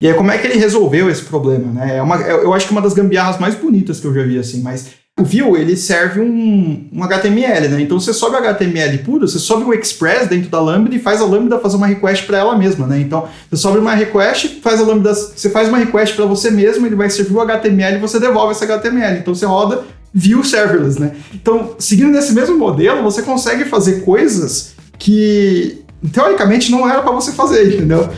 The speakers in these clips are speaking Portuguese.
E aí, como é que ele resolveu esse problema, né? É uma, eu acho que é uma das gambiarras mais bonitas que eu já vi, assim, mas o Vue, ele serve um, um HTML, né? Então você sobe o HTML puro, você sobe o Express dentro da Lambda e faz a Lambda fazer uma request para ela mesma, né? Então você sobe uma request, faz a Lambda, você faz uma request para você mesmo, ele vai servir o HTML e você devolve esse HTML. Então você roda Vue serverless, né? Então, seguindo nesse mesmo modelo, você consegue fazer coisas que teoricamente não era para você fazer, entendeu?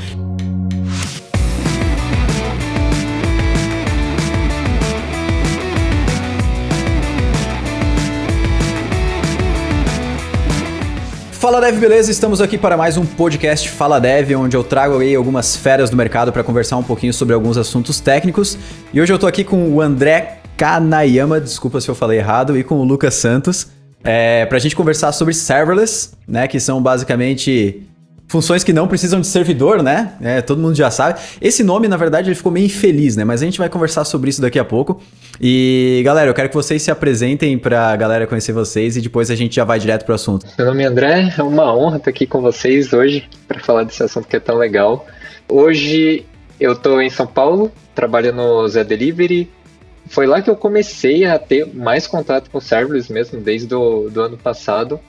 Fala Dev, beleza? Estamos aqui para mais um podcast Fala Dev, onde eu trago aí algumas férias do mercado para conversar um pouquinho sobre alguns assuntos técnicos. E hoje eu tô aqui com o André Kanayama, desculpa se eu falei errado, e com o Lucas Santos, é, para a gente conversar sobre serverless, né? Que são basicamente funções que não precisam de servidor, né? É, todo mundo já sabe. Esse nome, na verdade, ele ficou meio infeliz, né? Mas a gente vai conversar sobre isso daqui a pouco. E, galera, eu quero que vocês se apresentem para a galera conhecer vocês e depois a gente já vai direto pro assunto. Meu nome é André, é uma honra estar aqui com vocês hoje para falar desse assunto que é tão legal. Hoje eu estou em São Paulo, trabalho no Zé Delivery. Foi lá que eu comecei a ter mais contato com serverless mesmo, desde o do ano passado.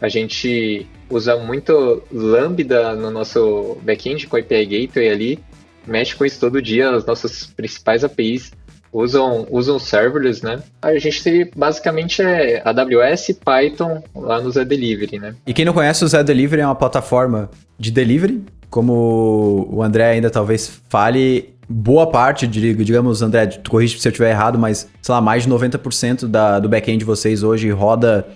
A gente usa muito Lambda no nosso backend com API Gateway ali, mexe com isso todo dia, as nossas principais APIs usam, usam serverless, né? A gente basicamente é AWS Python lá no Delivery, né? E quem não conhece, o Delivery é uma plataforma de delivery, como o André ainda talvez fale, boa parte, digamos, André, tu corrige se eu estiver errado, mas, sei lá, mais de 90% da, do back-end de vocês hoje roda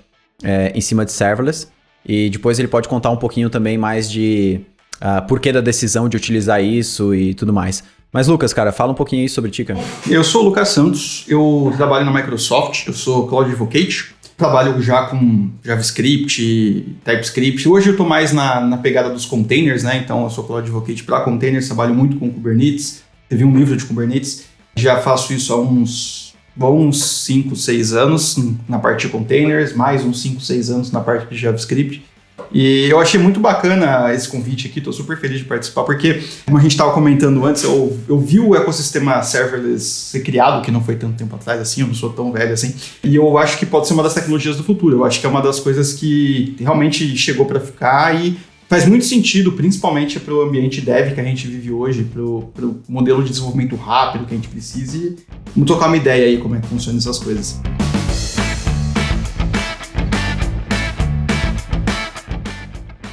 é, em cima de serverless. E depois ele pode contar um pouquinho também mais de uh, porquê da decisão de utilizar isso e tudo mais. Mas Lucas, cara, fala um pouquinho aí sobre ti, cara. Eu sou o Lucas Santos, eu trabalho na Microsoft, eu sou Cloud Advocate, trabalho já com JavaScript, TypeScript. Hoje eu estou mais na, na pegada dos containers, né? Então eu sou Cloud Advocate para containers, trabalho muito com Kubernetes, teve um livro de Kubernetes. Já faço isso há uns bons 5, 6 anos na parte de containers, mais uns 5, 6 anos na parte de JavaScript. E eu achei muito bacana esse convite aqui, estou super feliz de participar, porque, como a gente estava comentando antes, eu, eu vi o ecossistema serverless ser criado, que não foi tanto tempo atrás assim, eu não sou tão velho assim, e eu acho que pode ser uma das tecnologias do futuro. Eu acho que é uma das coisas que realmente chegou para ficar e faz muito sentido, principalmente para o ambiente dev que a gente vive hoje, para o modelo de desenvolvimento rápido que a gente precisa. E vamos tocar uma ideia aí como é que funcionam essas coisas.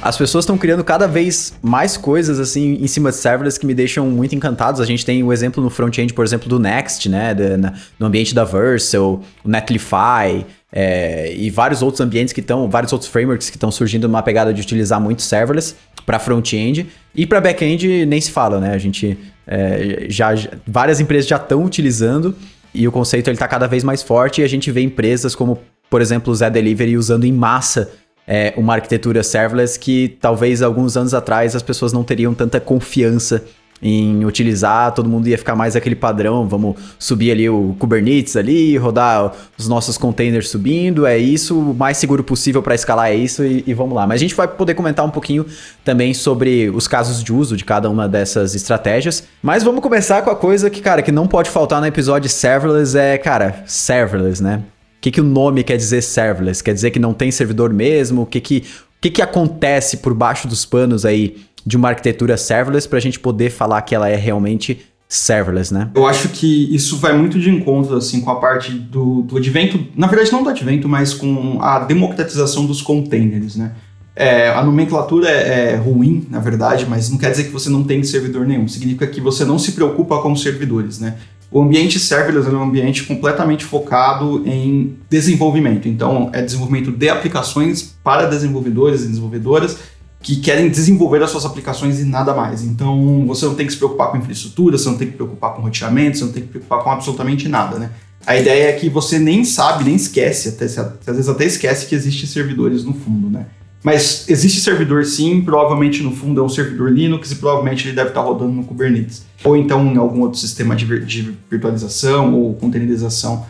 As pessoas estão criando cada vez mais coisas assim em cima de serverless que me deixam muito encantados. A gente tem o exemplo no front-end, por exemplo, do Next, né? no ambiente da Vercel, o Netlify, é, e vários outros ambientes que estão, vários outros frameworks que estão surgindo numa pegada de utilizar muito serverless para front-end e para back-end nem se fala, né? A gente é, já várias empresas já estão utilizando e o conceito ele está cada vez mais forte e a gente vê empresas como, por exemplo, o Zé Delivery usando em massa é, uma arquitetura serverless que talvez alguns anos atrás as pessoas não teriam tanta confiança em utilizar, todo mundo ia ficar mais aquele padrão, vamos subir ali o Kubernetes ali, rodar os nossos containers subindo, é isso, o mais seguro possível para escalar é isso e, e, vamos lá. Mas a gente vai poder comentar um pouquinho também sobre os casos de uso de cada uma dessas estratégias. Mas vamos começar com a coisa que, cara, que não pode faltar no episódio serverless é, cara, serverless, né? O que, que o nome quer dizer serverless? Quer dizer que não tem servidor mesmo? O que que, o que, que acontece por baixo dos panos aí de uma arquitetura serverless para a gente poder falar que ela é realmente serverless, né? Eu acho que isso vai muito de encontro assim com a parte do, do advento, na verdade não do advento, mas com a democratização dos containers, né? É, a nomenclatura é, é, ruim, na verdade, mas não quer dizer que você não tem servidor nenhum. Significa que você não se preocupa com os servidores, né? O ambiente serverless é um ambiente completamente focado em desenvolvimento. Então, é desenvolvimento de aplicações para desenvolvedores e desenvolvedoras que querem desenvolver as suas aplicações e nada mais. Então, você não tem que se preocupar com infraestrutura, você não tem que se preocupar com roteamento, você não tem que se preocupar com absolutamente nada, né? A ideia é que você nem sabe, nem esquece, até, às vezes até esquece que existem servidores no fundo, né? Mas existe servidor sim, provavelmente no fundo é um servidor Linux e provavelmente ele deve estar rodando no Kubernetes. Ou então em algum outro sistema de, vir de virtualização ou containerização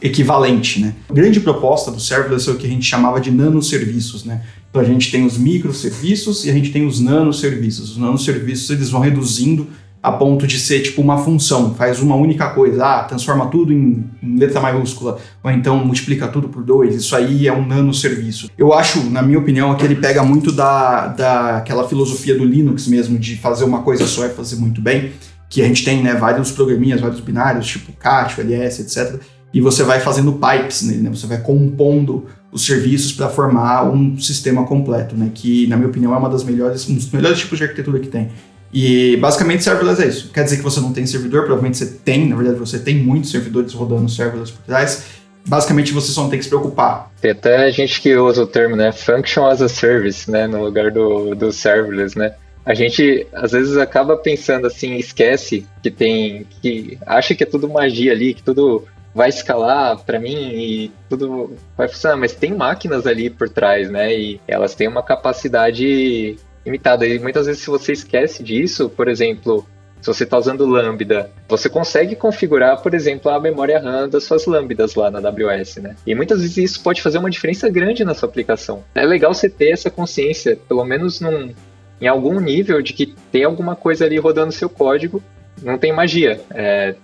equivalente, né? A grande proposta do serverless é o que a gente chamava de nanoserviços, né? Então a gente tem os microserviços e a gente tem os nanoserviços. Os nanoserviços eles vão reduzindo a ponto de ser tipo uma função, faz uma única coisa, ah, transforma tudo em, em letra maiúscula, ou então multiplica tudo por dois, isso aí é um nanoserviço. Eu acho, na minha opinião, que ele pega muito da, daquela filosofia do Linux mesmo, de fazer uma coisa só e fazer muito bem, que a gente tem né, vários programinhas, vários binários, tipo CAT, LS, etc., e você vai fazendo pipes nele, né? Você vai compondo os serviços para formar um sistema completo, né? Que, na minha opinião, é uma das melhores, um dos melhores tipos de arquitetura que tem. E basicamente serverless é isso. Quer dizer que você não tem servidor, provavelmente você tem, na verdade você tem muitos servidores rodando serverless por trás. Basicamente você só não tem que se preocupar. Tem até gente que usa o termo, né, function as a service, né, no lugar do, do serverless, né. A gente às vezes acaba pensando assim, esquece que tem, que acha que é tudo magia ali, que tudo vai escalar para mim e tudo vai funcionar, mas tem máquinas ali por trás, né? E elas têm uma capacidade limitada. E muitas vezes, se você esquece disso, por exemplo, se você está usando Lambda, você consegue configurar, por exemplo, a memória RAM das suas Lambdas lá na AWS, né? E muitas vezes isso pode fazer uma diferença grande na sua aplicação. É legal você ter essa consciência, pelo menos num, em algum nível, de que tem alguma coisa ali rodando seu código. Não tem magia. É,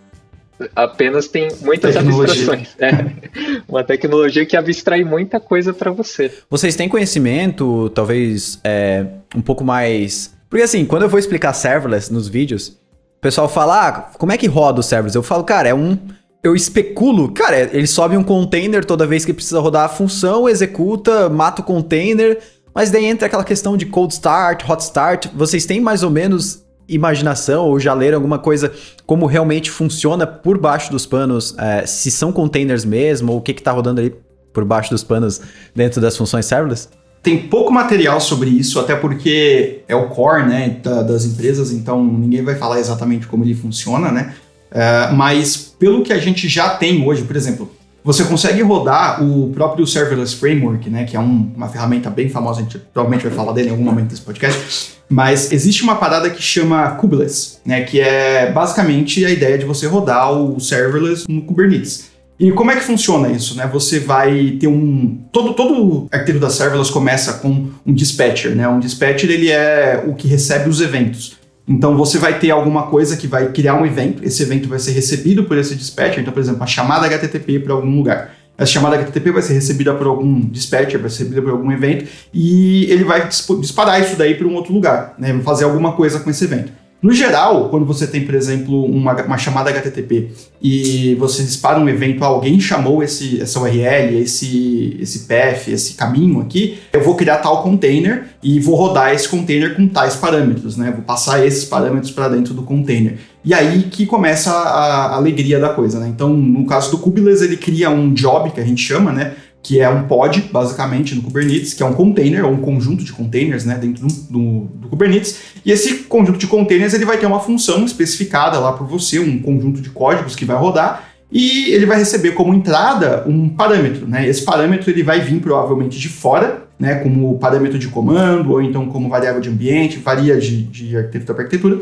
apenas tem muitas tecnologia. abstrações. É uma tecnologia que abstrai muita coisa para você. Vocês têm conhecimento, talvez, é, um pouco mais. Porque assim, quando eu vou explicar serverless nos vídeos, o pessoal fala, ah, como é que roda o serverless? Eu falo, cara, é um. Eu especulo, cara, ele sobe um container toda vez que precisa rodar a função, executa, mata o container, mas daí entra aquela questão de cold start, hot start. Vocês têm mais ou menos imaginação ou já leram alguma coisa como realmente funciona por baixo dos panos, é, se são containers mesmo, ou o que está rodando ali por baixo dos panos dentro das funções serverless? Tem pouco material sobre isso, até porque é o core né, da, das empresas, então ninguém vai falar exatamente como ele funciona, né? É, mas pelo que a gente já tem hoje, por exemplo, você consegue rodar o próprio Serverless Framework, né, que é um, uma ferramenta bem famosa, a gente provavelmente vai falar dele em algum momento desse podcast, mas existe uma parada que chama Kubeless, né, que é basicamente a ideia de você rodar o serverless no Kubernetes. E como é que funciona isso, né? Você vai ter um todo todo arquiteto da serverless começa com um dispatcher, né? Um dispatcher ele é o que recebe os eventos. Então você vai ter alguma coisa que vai criar um evento, esse evento vai ser recebido por esse dispatcher, então por exemplo, uma chamada HTTP para algum lugar. Essa chamada HTTP vai ser recebida por algum dispatcher, vai ser recebida por algum evento e ele vai disparar isso daí para um outro lugar, né? fazer alguma coisa com esse evento. No geral, quando você tem, por exemplo, uma, uma, chamada HTTP e você dispara um evento, alguém chamou esse, essa URL, esse, esse path, esse caminho aqui, eu vou criar tal container e vou rodar esse container com tais parâmetros, né? Vou passar esses parâmetros para dentro do container. E aí que começa a, a alegria da coisa, né? Então, no caso do Kubeless, ele cria um job, que a gente chama, né? que é um pod, basicamente, no Kubernetes, que é um container, ou um conjunto de containers, né, dentro do, do, do, Kubernetes. E esse conjunto de containers, ele vai ter uma função especificada lá por você, um conjunto de códigos que vai rodar, e ele vai receber como entrada um parâmetro, né? Esse parâmetro ele vai vir provavelmente de fora, né, como parâmetro de comando, ou então como variável de ambiente, varia de, de arquitetura para arquitetura,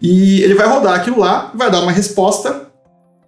e ele vai rodar aquilo lá, vai dar uma resposta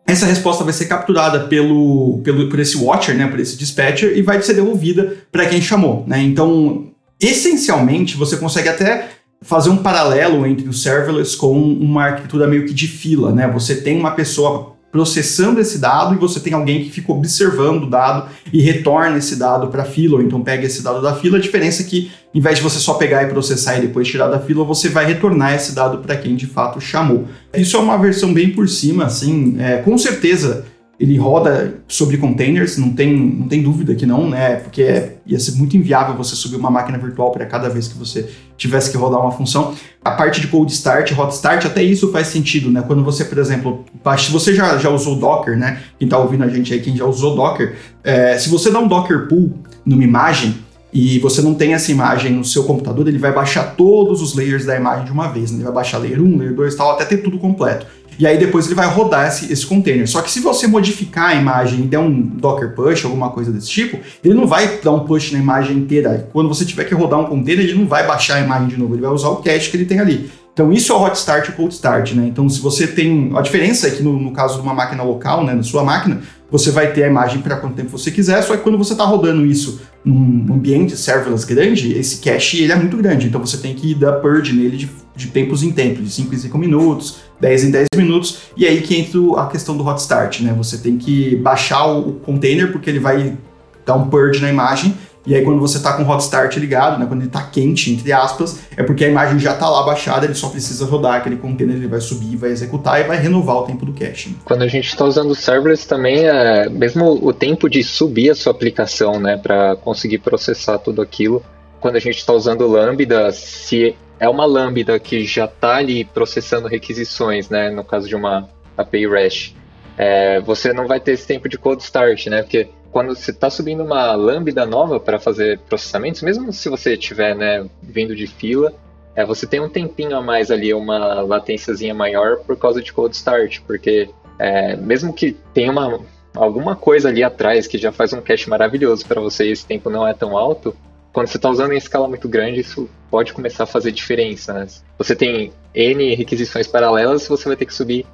essa resposta vai ser capturada pelo, pelo, por esse watcher, né, por esse dispatcher, e vai ser devolvida para quem chamou. Né? Então, essencialmente, você consegue até fazer um paralelo entre o serverless com uma arquitetura meio que de fila. Né? Você tem uma pessoa processando esse dado e você tem alguém que fica observando o dado e retorna esse dado para a fila, ou então pega esse dado da fila. A diferença é que, em vez de você só pegar e processar e depois tirar da fila, você vai retornar esse dado para quem de fato chamou. Isso é uma versão bem por cima, assim, é, com certeza ele roda sobre containers, não tem, não tem dúvida que não, né? Porque é, ia ser muito inviável você subir uma máquina virtual para cada vez que você tivesse que rodar uma função. A parte de cold start, hot start, até isso faz sentido, né? Quando você, por exemplo, se você já, já usou Docker, né? Quem está ouvindo a gente aí, quem já usou Docker, é, se você dá um Docker pull numa imagem, e você não tem essa imagem no seu computador, ele vai baixar todos os layers da imagem de uma vez. Né? Ele vai baixar layer 1, layer 2 tal, até ter tudo completo. E aí depois ele vai rodar esse, esse container. Só que se você modificar a imagem e der um Docker push, alguma coisa desse tipo, ele não vai dar um push na imagem inteira. Quando você tiver que rodar um container, ele não vai baixar a imagem de novo, ele vai usar o cache que ele tem ali. Então isso é o hot start e cold start, né? Então se você tem... A diferença é que no, no caso de uma máquina local, né, na sua máquina, você vai ter a imagem para quanto tempo você quiser, só que quando você está rodando isso num ambiente serverless grande, esse cache ele é muito grande, então você tem que dar purge nele de de tempos em tempos, de 5 em 5 minutos, 10 em 10 minutos, e aí que entra a questão do hot start, né? Você tem que baixar o container porque ele vai dar um purge na imagem e aí, quando você está com o hot start ligado, né, quando ele está quente, entre aspas, é porque a imagem já está lá baixada, ele só precisa rodar aquele container, ele vai subir, vai executar e vai renovar o tempo do caching. Quando a gente está usando serverless também, é mesmo o tempo de subir a sua aplicação, né, para conseguir processar tudo aquilo. Quando a gente está usando Lambda, se é uma Lambda que já está ali processando requisições, né, no caso de uma API REST, é, você não vai ter esse tempo de cold start, né, porque quando você está subindo uma lambda nova para fazer processamentos, mesmo se você estiver né, vindo de fila, é, você tem um tempinho a mais ali, uma latênciazinha maior por causa de cold start, porque é, mesmo que tenha uma, alguma coisa ali atrás que já faz um cache maravilhoso para você e esse tempo não é tão alto, quando você está usando em escala muito grande, isso pode começar a fazer diferença. Né? Você tem N requisições paralelas, você vai ter que subir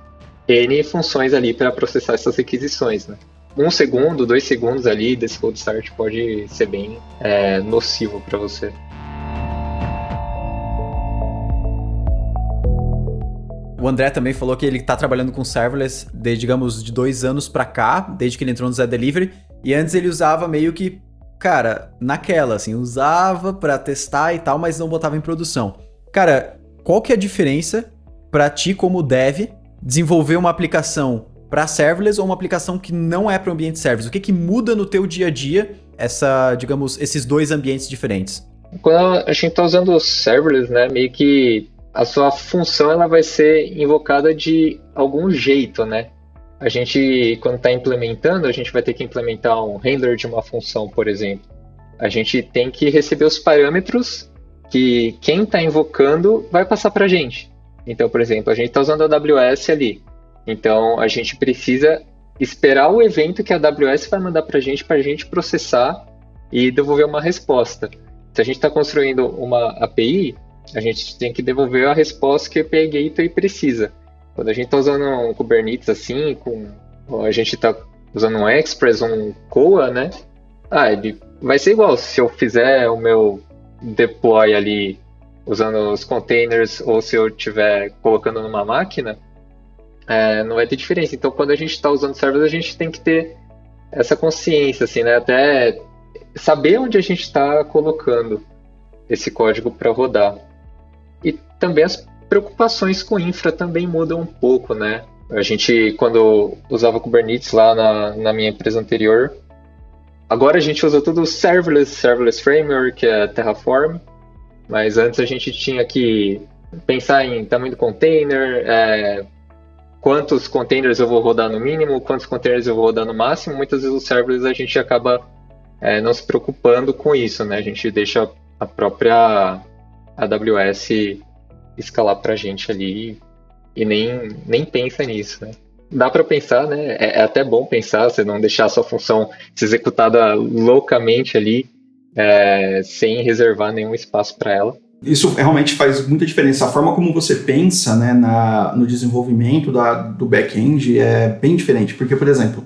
N funções ali para processar essas requisições. Né? um segundo, dois segundos ali desse cold start pode ser bem é, nocivo para você. O André também falou que ele está trabalhando com serverless desde, digamos, de dois anos para cá, desde que ele entrou no Zé Delivery. E antes ele usava meio que, cara, naquela, assim, usava para testar e tal, mas não botava em produção. Cara, qual que é a diferença para ti como dev desenvolver uma aplicação para serverless ou uma aplicação que não é para ambiente serverless? O que, que muda no teu dia a dia essa, digamos, esses dois ambientes diferentes? Quando a gente está usando serverless, né, meio que a sua função ela vai ser invocada de algum jeito, né? A gente, quando está implementando, a gente vai ter que implementar um handler de uma função, por exemplo. A gente tem que receber os parâmetros que quem está invocando vai passar para a gente. Então, por exemplo, a gente está usando a AWS ali. Então a gente precisa esperar o evento que a AWS vai mandar para a gente, para a gente processar e devolver uma resposta. Se a gente está construindo uma API, a gente tem que devolver a resposta que a API Gateway precisa. Quando a gente está usando um Kubernetes assim, com, a gente está usando um Express, um Koa, né? Ah, ele vai ser igual se eu fizer o meu deploy ali usando os containers ou se eu estiver colocando numa máquina, é, não vai ter diferença. Então, quando a gente está usando serverless, a gente tem que ter essa consciência, assim, né? Até saber onde a gente está colocando esse código para rodar. E também as preocupações com infra também mudam um pouco, né? A gente, quando usava Kubernetes lá na, na minha empresa anterior, agora a gente usa tudo serverless, serverless framework, é Terraform, mas antes a gente tinha que pensar em tamanho do container, é, quantos containers eu vou rodar no mínimo, quantos containers eu vou rodar no máximo. Muitas vezes os serverless a gente acaba é, não se preocupando com isso, né? A gente deixa a própria AWS escalar para a gente ali e nem, nem pensa nisso, né? Dá para pensar, né? É, é, até bom pensar, você não deixar a sua função ser executada loucamente ali, é, sem reservar nenhum espaço para ela. Isso realmente faz muita diferença. A forma como você pensa né, na, no desenvolvimento da, do back-end é bem diferente. Porque, por exemplo,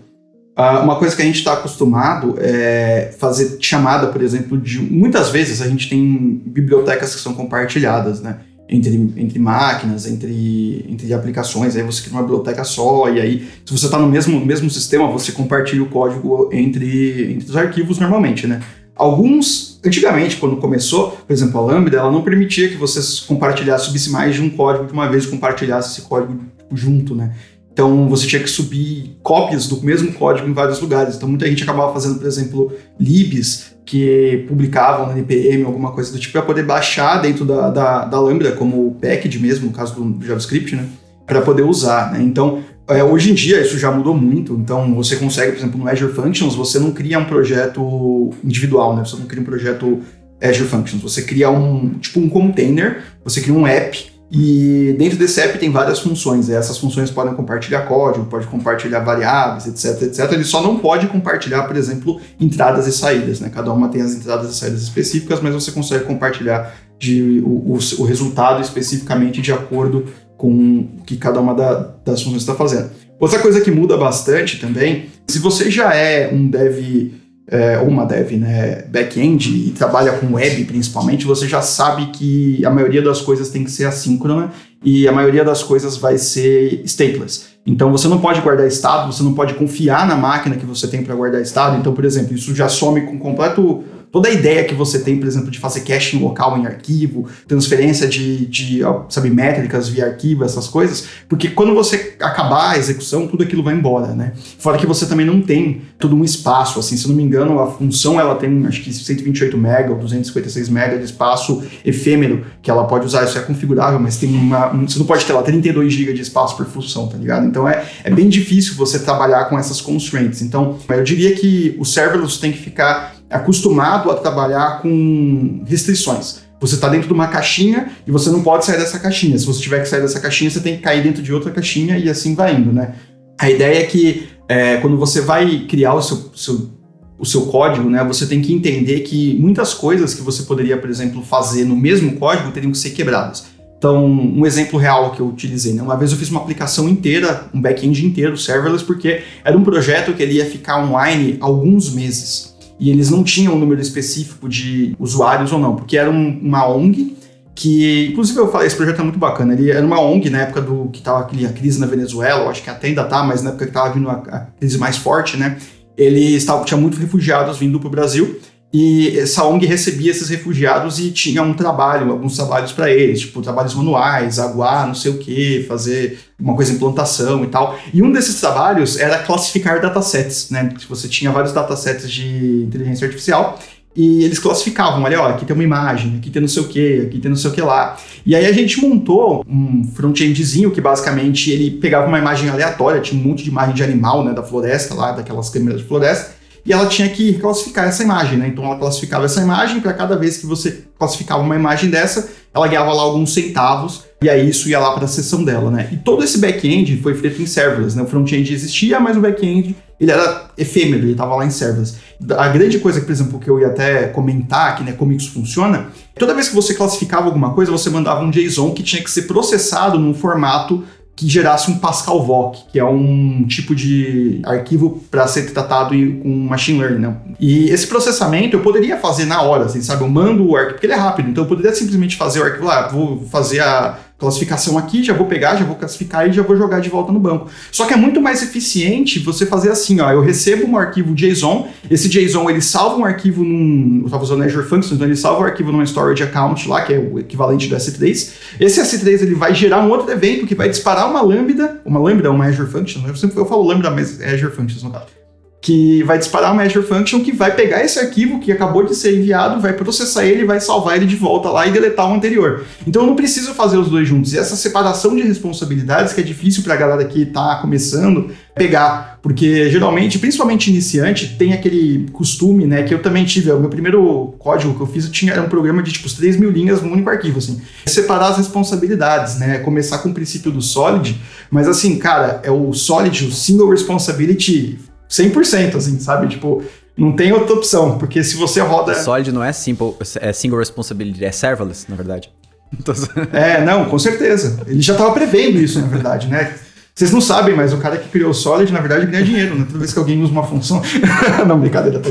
uma coisa que a gente está acostumado é fazer chamada, por exemplo, de. Muitas vezes a gente tem bibliotecas que são compartilhadas, né? Entre, entre máquinas, entre, entre aplicações, aí você cria uma biblioteca só, e aí, se você está no mesmo, mesmo sistema, você compartilha o código entre, entre os arquivos normalmente, né? Alguns, antigamente, quando começou, por exemplo, a Lambda, ela não permitia que você compartilhasse, subisse mais de um código de uma vez, compartilhasse esse código junto, né? Então você tinha que subir cópias do mesmo código em vários lugares. Então muita gente acabava fazendo, por exemplo, libs que publicavam no NPM, alguma coisa do tipo, para poder baixar dentro da, da, da Lambda, como o package mesmo, no caso do JavaScript, né? Para poder usar, né? Então é, hoje em dia isso já mudou muito, então você consegue, por exemplo, no Azure Functions, você não cria um projeto individual, né? Você não cria um projeto Azure Functions, você cria um tipo um container, você cria um app e dentro desse app tem várias funções. Essas funções podem compartilhar código, pode compartilhar variáveis, etc, etc. Ele só não pode compartilhar, por exemplo, entradas e saídas, né? Cada uma tem as entradas e saídas específicas, mas você consegue compartilhar de, o, o, o resultado especificamente de acordo com o que cada uma da, das funções está fazendo. Outra coisa que muda bastante também, se você já é um dev é, ou uma dev né, back-end e trabalha com web principalmente, você já sabe que a maioria das coisas tem que ser assíncrona e a maioria das coisas vai ser stateless. Então você não pode guardar estado, você não pode confiar na máquina que você tem para guardar estado. Então, por exemplo, isso já some com completo toda a ideia que você tem, por exemplo, de fazer caching local em arquivo, transferência de, de sabe, métricas via arquivo, essas coisas, porque quando você acabar a execução, tudo aquilo vai embora, né? Fora que você também não tem todo um espaço, assim, se não me engano, a função ela tem acho que 128 MB ou 256 MB de espaço efêmero que ela pode usar, isso é configurável, mas tem uma, você não pode ter lá 32 GB de espaço por função, tá ligado? Então é, é bem difícil você trabalhar com essas constraints. Então, eu diria que o serverless tem que ficar acostumado a trabalhar com restrições. Você está dentro de uma caixinha e você não pode sair dessa caixinha. Se você tiver que sair dessa caixinha, você tem que cair dentro de outra caixinha e assim vai indo, né? A ideia é que é, quando você vai criar o seu, seu, o seu código, né, você tem que entender que muitas coisas que você poderia, por exemplo, fazer no mesmo código teriam que ser quebradas. Então, um exemplo real que eu utilizei, né? Uma vez eu fiz uma aplicação inteira, um back-end inteiro, serverless, porque era um projeto que ele ia ficar online alguns meses e eles não tinham um número específico de usuários ou não, porque era um, uma ONG que, inclusive eu falei, esse projeto é muito bacana, ele era uma ONG na época do que estava a crise na Venezuela, eu acho que até ainda tá, mas na época que estava vindo a, a, crise mais forte, né, eles tavam, tinha muitos refugiados vindo para o Brasil, e essa ONG recebia esses refugiados e tinha um trabalho, alguns trabalhos para eles, tipo trabalhos manuais, aguar, não sei o que, fazer uma coisa em plantação e tal. E um desses trabalhos era classificar datasets, né? Você tinha vários datasets de inteligência artificial e eles classificavam, olha, ó, aqui tem uma imagem, aqui tem não sei o que, aqui tem não sei o que lá. E aí a gente montou um front-endzinho que basicamente ele pegava uma imagem aleatória, tinha um monte de imagem de animal, né, da floresta lá, daquelas câmeras de floresta, e ela tinha que classificar essa imagem, né? Então ela classificava essa imagem, para cada vez que você classificava uma imagem dessa, ela ganhava lá alguns centavos, e aí isso ia lá para a seção dela, né? E todo esse back-end foi feito em serverless, né? O front-end existia, mas o back-end ele era efêmero, ele estava lá em serverless. A grande coisa, por exemplo, que eu ia até comentar aqui, né, como isso funciona, toda vez que você classificava alguma coisa, você mandava um JSON que tinha que ser processado num formato que gerasse um Pascal VOC, que é um tipo de arquivo para ser tratado com machine learning. Né? E esse processamento eu poderia fazer na hora, assim, sabe? Eu mando o arquivo, porque ele é rápido, então eu poderia simplesmente fazer o arquivo lá, vou fazer a classificação aqui, já vou pegar, já vou classificar e já vou jogar de volta no banco. Só que é muito mais eficiente você fazer assim, ó, eu recebo um arquivo JSON, esse JSON ele salva um arquivo num, eu estava usando Azure Functions, então ele salva o arquivo num storage account lá, que é o equivalente do S3. Esse S3 ele vai gerar um outro evento que vai disparar uma lambda, uma lambda, uma Azure Function, eu sempre eu falo lambda, mas é Azure Functions no caso que vai disparar uma Azure Function que vai pegar esse arquivo que acabou de ser enviado, vai processar ele, vai salvar ele de volta lá e deletar o anterior. Então eu não preciso fazer os dois juntos. E essa separação de responsabilidades que é difícil para a galera que está começando pegar, porque geralmente, principalmente iniciante, tem aquele costume, né, que eu também tive. O meu primeiro código que eu fiz eu tinha era um programa de tipo 3 mil linhas num único arquivo, assim. Separar as responsabilidades, né, começar com o princípio do Solid, mas assim, cara, é o Solid, o Single Responsibility 100%, assim, sabe? Tipo, não tem outra opção, porque se você roda. Solid não é simple, é single responsibility, é serverless, na verdade. é, não, com certeza. Ele já estava prevendo isso, na verdade, né? Vocês não sabem, mas o cara que criou o Solid, na verdade, ganha dinheiro, né? Toda vez que alguém usa uma função. não, brincadeira, tá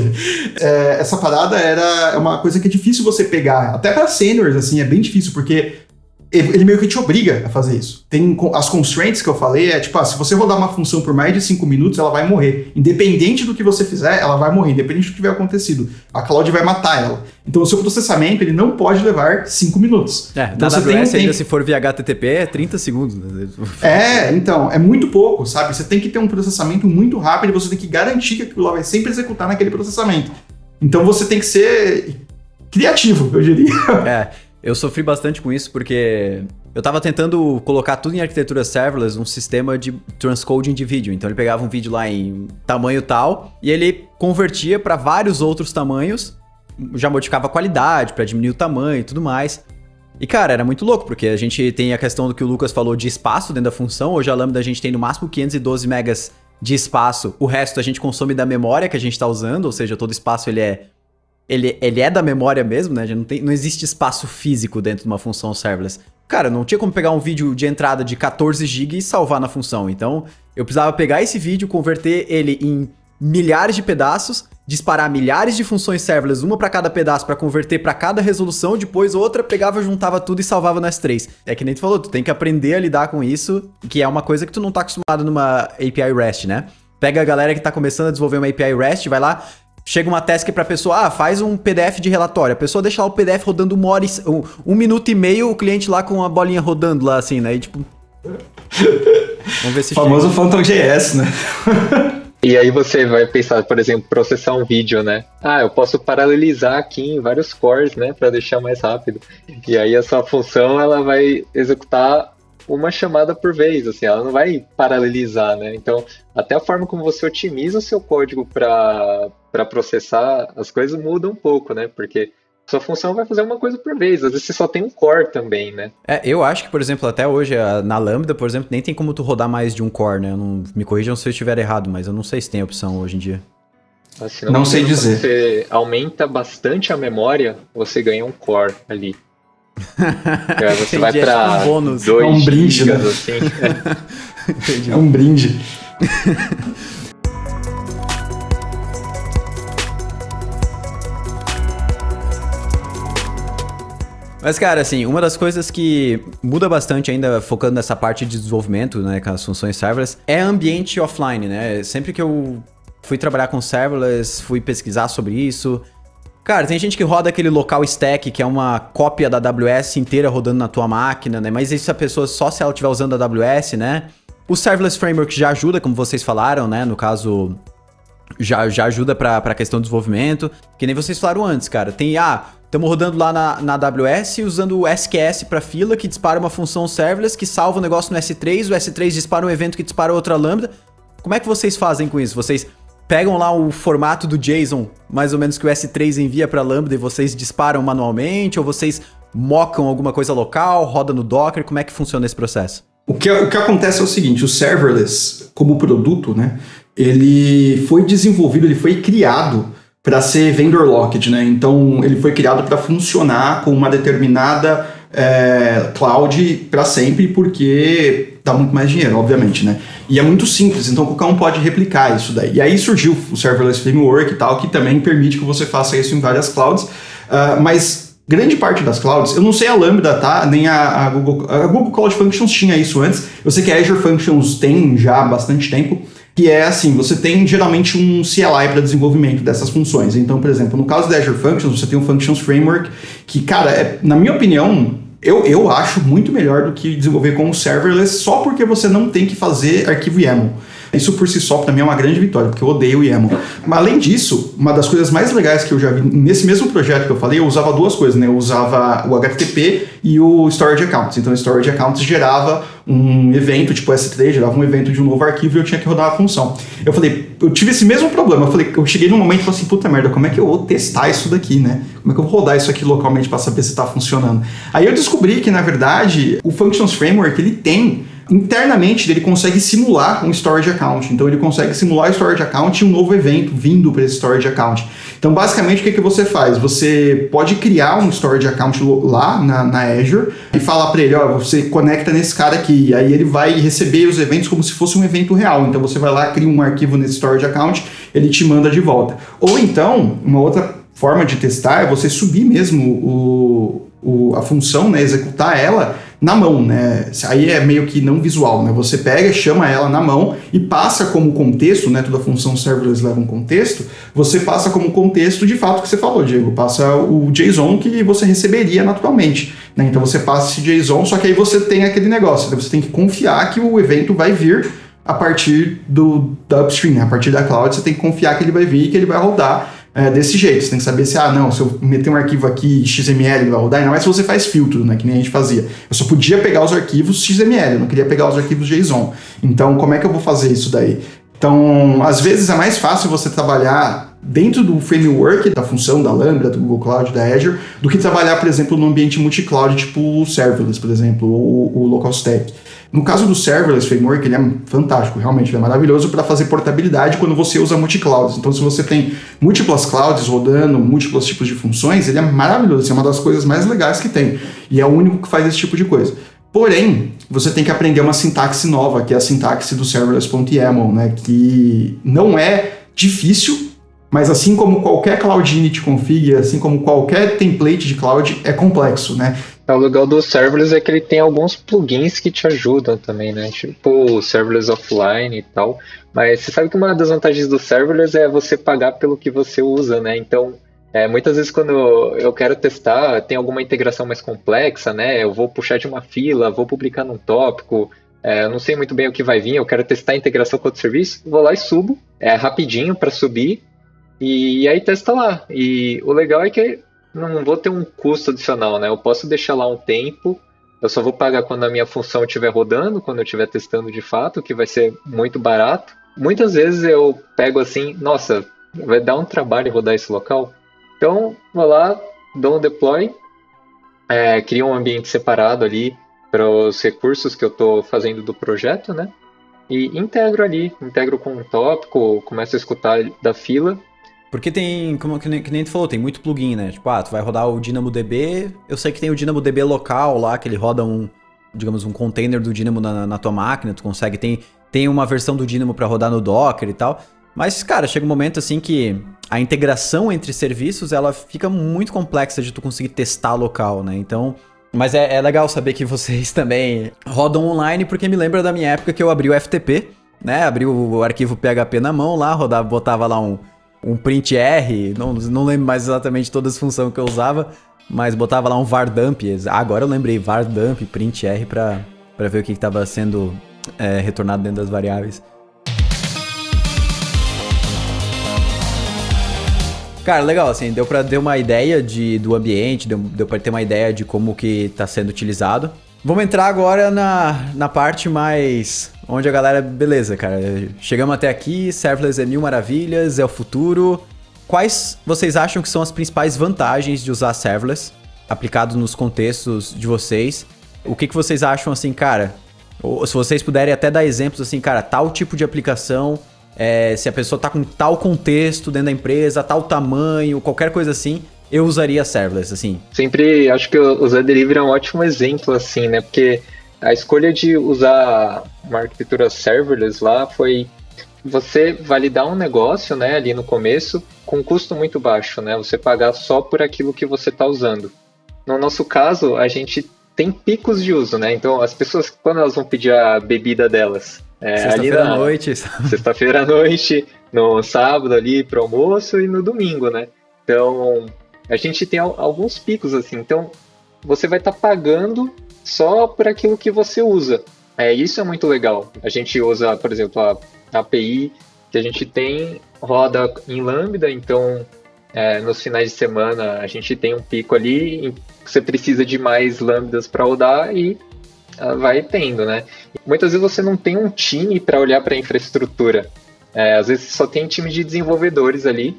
é, Essa parada era é uma coisa que é difícil você pegar. Até para seniors, assim, é bem difícil, porque ele meio que te obriga a fazer isso. Tem as constraints que eu falei, é tipo, ah, se você rodar uma função por mais de 5 minutos, ela vai morrer. Independente do que você fizer, ela vai morrer, independente do que tiver acontecido. A cloud vai matar ela. Então o seu processamento, ele não pode levar 5 minutos. É, então, na AWS tem, ainda se for via HTTP é 30 segundos. Né? É, então, é muito pouco, sabe? Você tem que ter um processamento muito rápido e você tem que garantir que aquilo lá vai sempre executar naquele processamento. Então você tem que ser criativo, eu diria. É. Eu sofri bastante com isso porque eu tava tentando colocar tudo em arquitetura serverless, um sistema de transcoding de vídeo. Então ele pegava um vídeo lá em tamanho tal e ele convertia para vários outros tamanhos, já modificava a qualidade para diminuir o tamanho e tudo mais. E cara, era muito louco, porque a gente tem a questão do que o Lucas falou de espaço dentro da função. Hoje a Lambda a gente tem no máximo 512 megas de espaço. O resto a gente consome da memória que a gente está usando, ou seja, todo espaço ele é ele, ele é da memória mesmo, né? Já não, tem, não existe espaço físico dentro de uma função serverless. Cara, não tinha como pegar um vídeo de entrada de 14 GB e salvar na função. Então, eu precisava pegar esse vídeo, converter ele em milhares de pedaços disparar milhares de funções serverless, uma para cada pedaço para converter para cada resolução, depois outra pegava, juntava tudo e salvava no S3. É que nem tu falou, tu tem que aprender a lidar com isso, que é uma coisa que tu não tá acostumado numa API REST, né? Pega a galera que tá começando a desenvolver uma API REST, vai lá, chega uma task pra pessoa, ah, faz um PDF de relatório. A pessoa deixa lá o PDF rodando uma hora e, um, um minuto e meio, o cliente lá com a bolinha rodando lá assim, né? E tipo. Vamos ver se. O famoso PhantomJS, né? E aí você vai pensar, por exemplo, processar um vídeo, né? Ah, eu posso paralelizar aqui em vários cores, né, para deixar mais rápido. E aí a sua função ela vai executar uma chamada por vez, assim, ela não vai paralelizar, né? Então, até a forma como você otimiza o seu código para processar as coisas muda um pouco, né? Porque sua função vai fazer uma coisa por vez. Às vezes você só tem um core também, né? É, eu acho que, por exemplo, até hoje, na Lambda, por exemplo, nem tem como tu rodar mais de um core, né? Não, me corrijam se eu estiver errado, mas eu não sei se tem opção hoje em dia. Assim, não, não sei dizer. Você aumenta bastante a memória, você ganha um core ali. Você vai pra é um bônus. Dois é um brinde, né? assim. é um brinde. Mas, cara, assim, uma das coisas que muda bastante ainda, focando nessa parte de desenvolvimento, né, com as funções serverless, é ambiente offline, né? Sempre que eu fui trabalhar com serverless, fui pesquisar sobre isso. Cara, tem gente que roda aquele local stack, que é uma cópia da AWS inteira rodando na tua máquina, né? Mas isso a pessoa só se ela estiver usando a AWS, né? O Serverless Framework já ajuda, como vocês falaram, né? No caso, já, já ajuda para a questão do desenvolvimento. Que nem vocês falaram antes, cara. Tem, ah, Estamos rodando lá na, na AWS usando o SQS para fila, que dispara uma função serverless, que salva o negócio no S3, o S3 dispara um evento que dispara outra lambda. Como é que vocês fazem com isso? Vocês pegam lá o formato do JSON, mais ou menos que o S3 envia para lambda e vocês disparam manualmente, ou vocês mocam alguma coisa local, roda no Docker? Como é que funciona esse processo? O que, o que acontece é o seguinte, o serverless, como produto, né, ele foi desenvolvido, ele foi criado para ser vendor locked, né? Então ele foi criado para funcionar com uma determinada é, cloud para sempre, porque dá muito mais dinheiro, obviamente, né? E é muito simples, então qualquer um pode replicar isso daí. E aí surgiu o Serverless Framework e tal, que também permite que você faça isso em várias clouds, uh, mas grande parte das clouds, eu não sei a Lambda, tá? Nem a, a, Google, a Google Cloud Functions tinha isso antes, eu sei que a Azure Functions tem já há bastante tempo, que é assim, você tem geralmente um CLI para desenvolvimento dessas funções. Então, por exemplo, no caso da Azure Functions, você tem um Functions Framework que, cara, é, na minha opinião, eu, eu acho muito melhor do que desenvolver com o serverless só porque você não tem que fazer arquivo YAML. Isso por si só, para mim, é uma grande vitória, porque eu odeio o YAML. Mas além disso, uma das coisas mais legais que eu já vi nesse mesmo projeto que eu falei, eu usava duas coisas, né? Eu usava o HTTP e o Storage Accounts. Então, o Storage Accounts gerava um evento tipo S3, gerava um evento de um novo arquivo e eu tinha que rodar a função. Eu falei, eu tive esse mesmo problema. Eu falei, eu cheguei num momento e falei assim, puta merda, como é que eu vou testar isso daqui, né? Como é que eu vou rodar isso aqui localmente para saber se está funcionando? Aí eu descobri que, na verdade, o Functions Framework, ele tem internamente ele consegue simular um storage account. Então ele consegue simular storage account e um novo evento vindo para esse storage account. Então basicamente o que, que você faz? Você pode criar um storage account lá na, na Azure e falar para ele, ó, você conecta nesse cara aqui, e aí ele vai receber os eventos como se fosse um evento real. Então você vai lá, cria um arquivo nesse storage account, ele te manda de volta. Ou então, uma outra forma de testar é você subir mesmo o, o, a função, né, executar ela na mão, né? Aí é meio que não visual, né? Você pega, chama ela na mão e passa como contexto, né? Toda função serverless leva um contexto. Você passa como contexto de fato que você falou, Diego. Passa o JSON que você receberia naturalmente. Né? Então você passa esse JSON, só que aí você tem aquele negócio. Né? Você tem que confiar que o evento vai vir a partir do da upstream, né? a partir da cloud. Você tem que confiar que ele vai vir e que ele vai rodar é, desse jeito. Você tem que saber se, ah, não, se eu meter um arquivo aqui XML ele vai rodar, ainda mais se você faz filtro, né, que nem a gente fazia. Eu só podia pegar os arquivos XML, eu não queria pegar os arquivos JSON. Então, como é que eu vou fazer isso daí? Então, às vezes é mais fácil você trabalhar dentro do framework da função da Lambda, do Google Cloud, da Azure, do que trabalhar, por exemplo, no ambiente multi-cloud, tipo o serverless, por exemplo, ou o local stack. No caso do serverless framework, ele é fantástico, realmente, ele é maravilhoso para fazer portabilidade quando você usa multi-clouds. Então, se você tem múltiplas clouds rodando, múltiplos tipos de funções, ele é maravilhoso, é uma das coisas mais legais que tem. E é o único que faz esse tipo de coisa. Porém, você tem que aprender uma sintaxe nova, que é a sintaxe do serverless.yaml, né? Que não é difícil, Mas assim como qualquer cloud init config, assim como qualquer template de cloud, é complexo, né? É, o legal do serverless é que ele tem alguns plugins que te ajudam também, né? Tipo o serverless offline e tal. Mas você sabe que uma das vantagens do serverless é você pagar pelo que você usa, né? Então, é, muitas vezes quando eu quero testar, tem alguma integração mais complexa, né? Eu vou puxar de uma fila, vou publicar num tópico, é, eu não sei muito bem o que vai vir, eu quero testar a integração com outro serviço, vou lá e subo, é rapidinho para subir, e, e aí testa lá. E o legal é que não vou ter um custo adicional, né? Eu posso deixar lá um tempo, eu só vou pagar quando a minha função estiver rodando, quando eu estiver testando de fato, que vai ser muito barato. Muitas vezes eu pego assim, nossa, vai dar um trabalho rodar esse local. Então, vou lá, dou um deploy, é, crio um ambiente separado ali para os recursos que eu estou fazendo do projeto, né? E integro ali, integro com um tópico, começo a escutar da fila. Porque tem, como que nem, que nem tu falou, tem muito plugin, né? Tipo, ah, tu vai rodar o DynamoDB, eu sei que tem o DynamoDB local lá, que ele roda um, digamos, um container do Dynamo na, na tua máquina, tu consegue, tem, tem uma versão do Dynamo para rodar no Docker e tal. Mas, cara, chega um momento assim que a integração entre serviços, ela fica muito complexa de tu conseguir testar local, né? Então, mas é, é, legal saber que vocês também rodam online, porque me lembra da minha época que eu abri o FTP, né? Abri o arquivo PHP na mão lá, rodava, botava lá um, um print R, não, não lembro mais exatamente todas as funções que eu usava, mas botava lá um var dump. Agora eu lembrei, var dump, print R para ver o que estava sendo é, retornado dentro das variáveis. Cara, legal, assim, deu pra ter uma ideia de, do ambiente, deu, deu pra ter uma ideia de como que tá sendo utilizado. Vamos entrar agora na, na parte mais... Onde a galera... Beleza, cara. Chegamos até aqui, serverless é mil maravilhas, é o futuro. Quais vocês acham que são as principais vantagens de usar serverless aplicado nos contextos de vocês? O que, que vocês acham, assim, cara? Ou se vocês puderem até dar exemplos, assim, cara, tal tipo de aplicação é, se a pessoa tá com tal contexto dentro da empresa, tal tamanho, qualquer coisa assim, eu usaria serverless, assim. Sempre acho que o Zé Delivery é um ótimo exemplo, assim, né? Porque a escolha de usar uma arquitetura serverless lá foi você validar um negócio, né, ali no começo, com custo muito baixo, né? Você pagar só por aquilo que você está usando. No nosso caso, a gente tem picos de uso, né? Então, as pessoas, quando elas vão pedir a bebida delas, é, sexta-feira à noite. Sexta-feira à noite, no sábado ali pro almoço e no domingo, né? Então, a gente tem alguns picos assim. Então, você vai estar tá pagando só por aquilo que você usa. É, isso é muito legal. A gente usa, por exemplo, a, API que a gente tem roda em Lambda, então é, nos finais de semana a gente tem um pico ali, você precisa de mais lambdas para rodar e vai tendo, né? Muitas vezes você não tem um time para olhar para a infraestrutura. É, às vezes só tem time de desenvolvedores ali.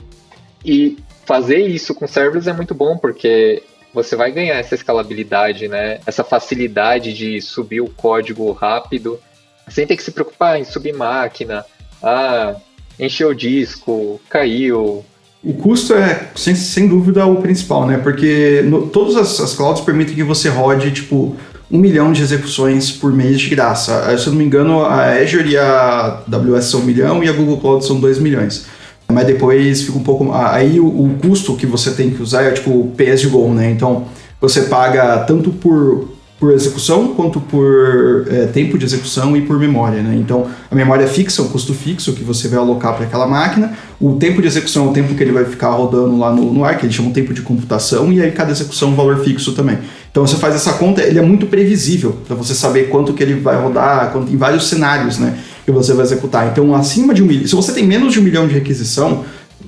E fazer isso com serverless é muito bom, porque você vai ganhar essa escalabilidade, né? Essa facilidade de subir o código rápido, sem ter que se preocupar em subir máquina, ah, encheu o disco, caiu. O custo é, sem, sem dúvida, o principal, né? Porque no, todas as, as clouds permitem que você rode, tipo, um milhão de execuções por mês de graça. Ah, se eu não me engano, a Azure e a AWS são um milhão e a Google Cloud são dois milhões. Mas depois fica um pouco. Aí o, o custo que você tem que usar é tipo PS Go, né? Então você paga tanto por por execução quanto por é, tempo de execução e por memória. Né? Então, a memória fixa, o custo fixo que você vai alocar para aquela máquina, o tempo de execução é o tempo que ele vai ficar rodando lá no, no ar, que eles chamam tempo de computação, e aí cada execução é um valor fixo também. Então, você faz essa conta, ele é muito previsível para você saber quanto que ele vai rodar, quanto, em vários cenários né, que você vai executar. Então, acima de um milhão, se você tem menos de um milhão de requisição,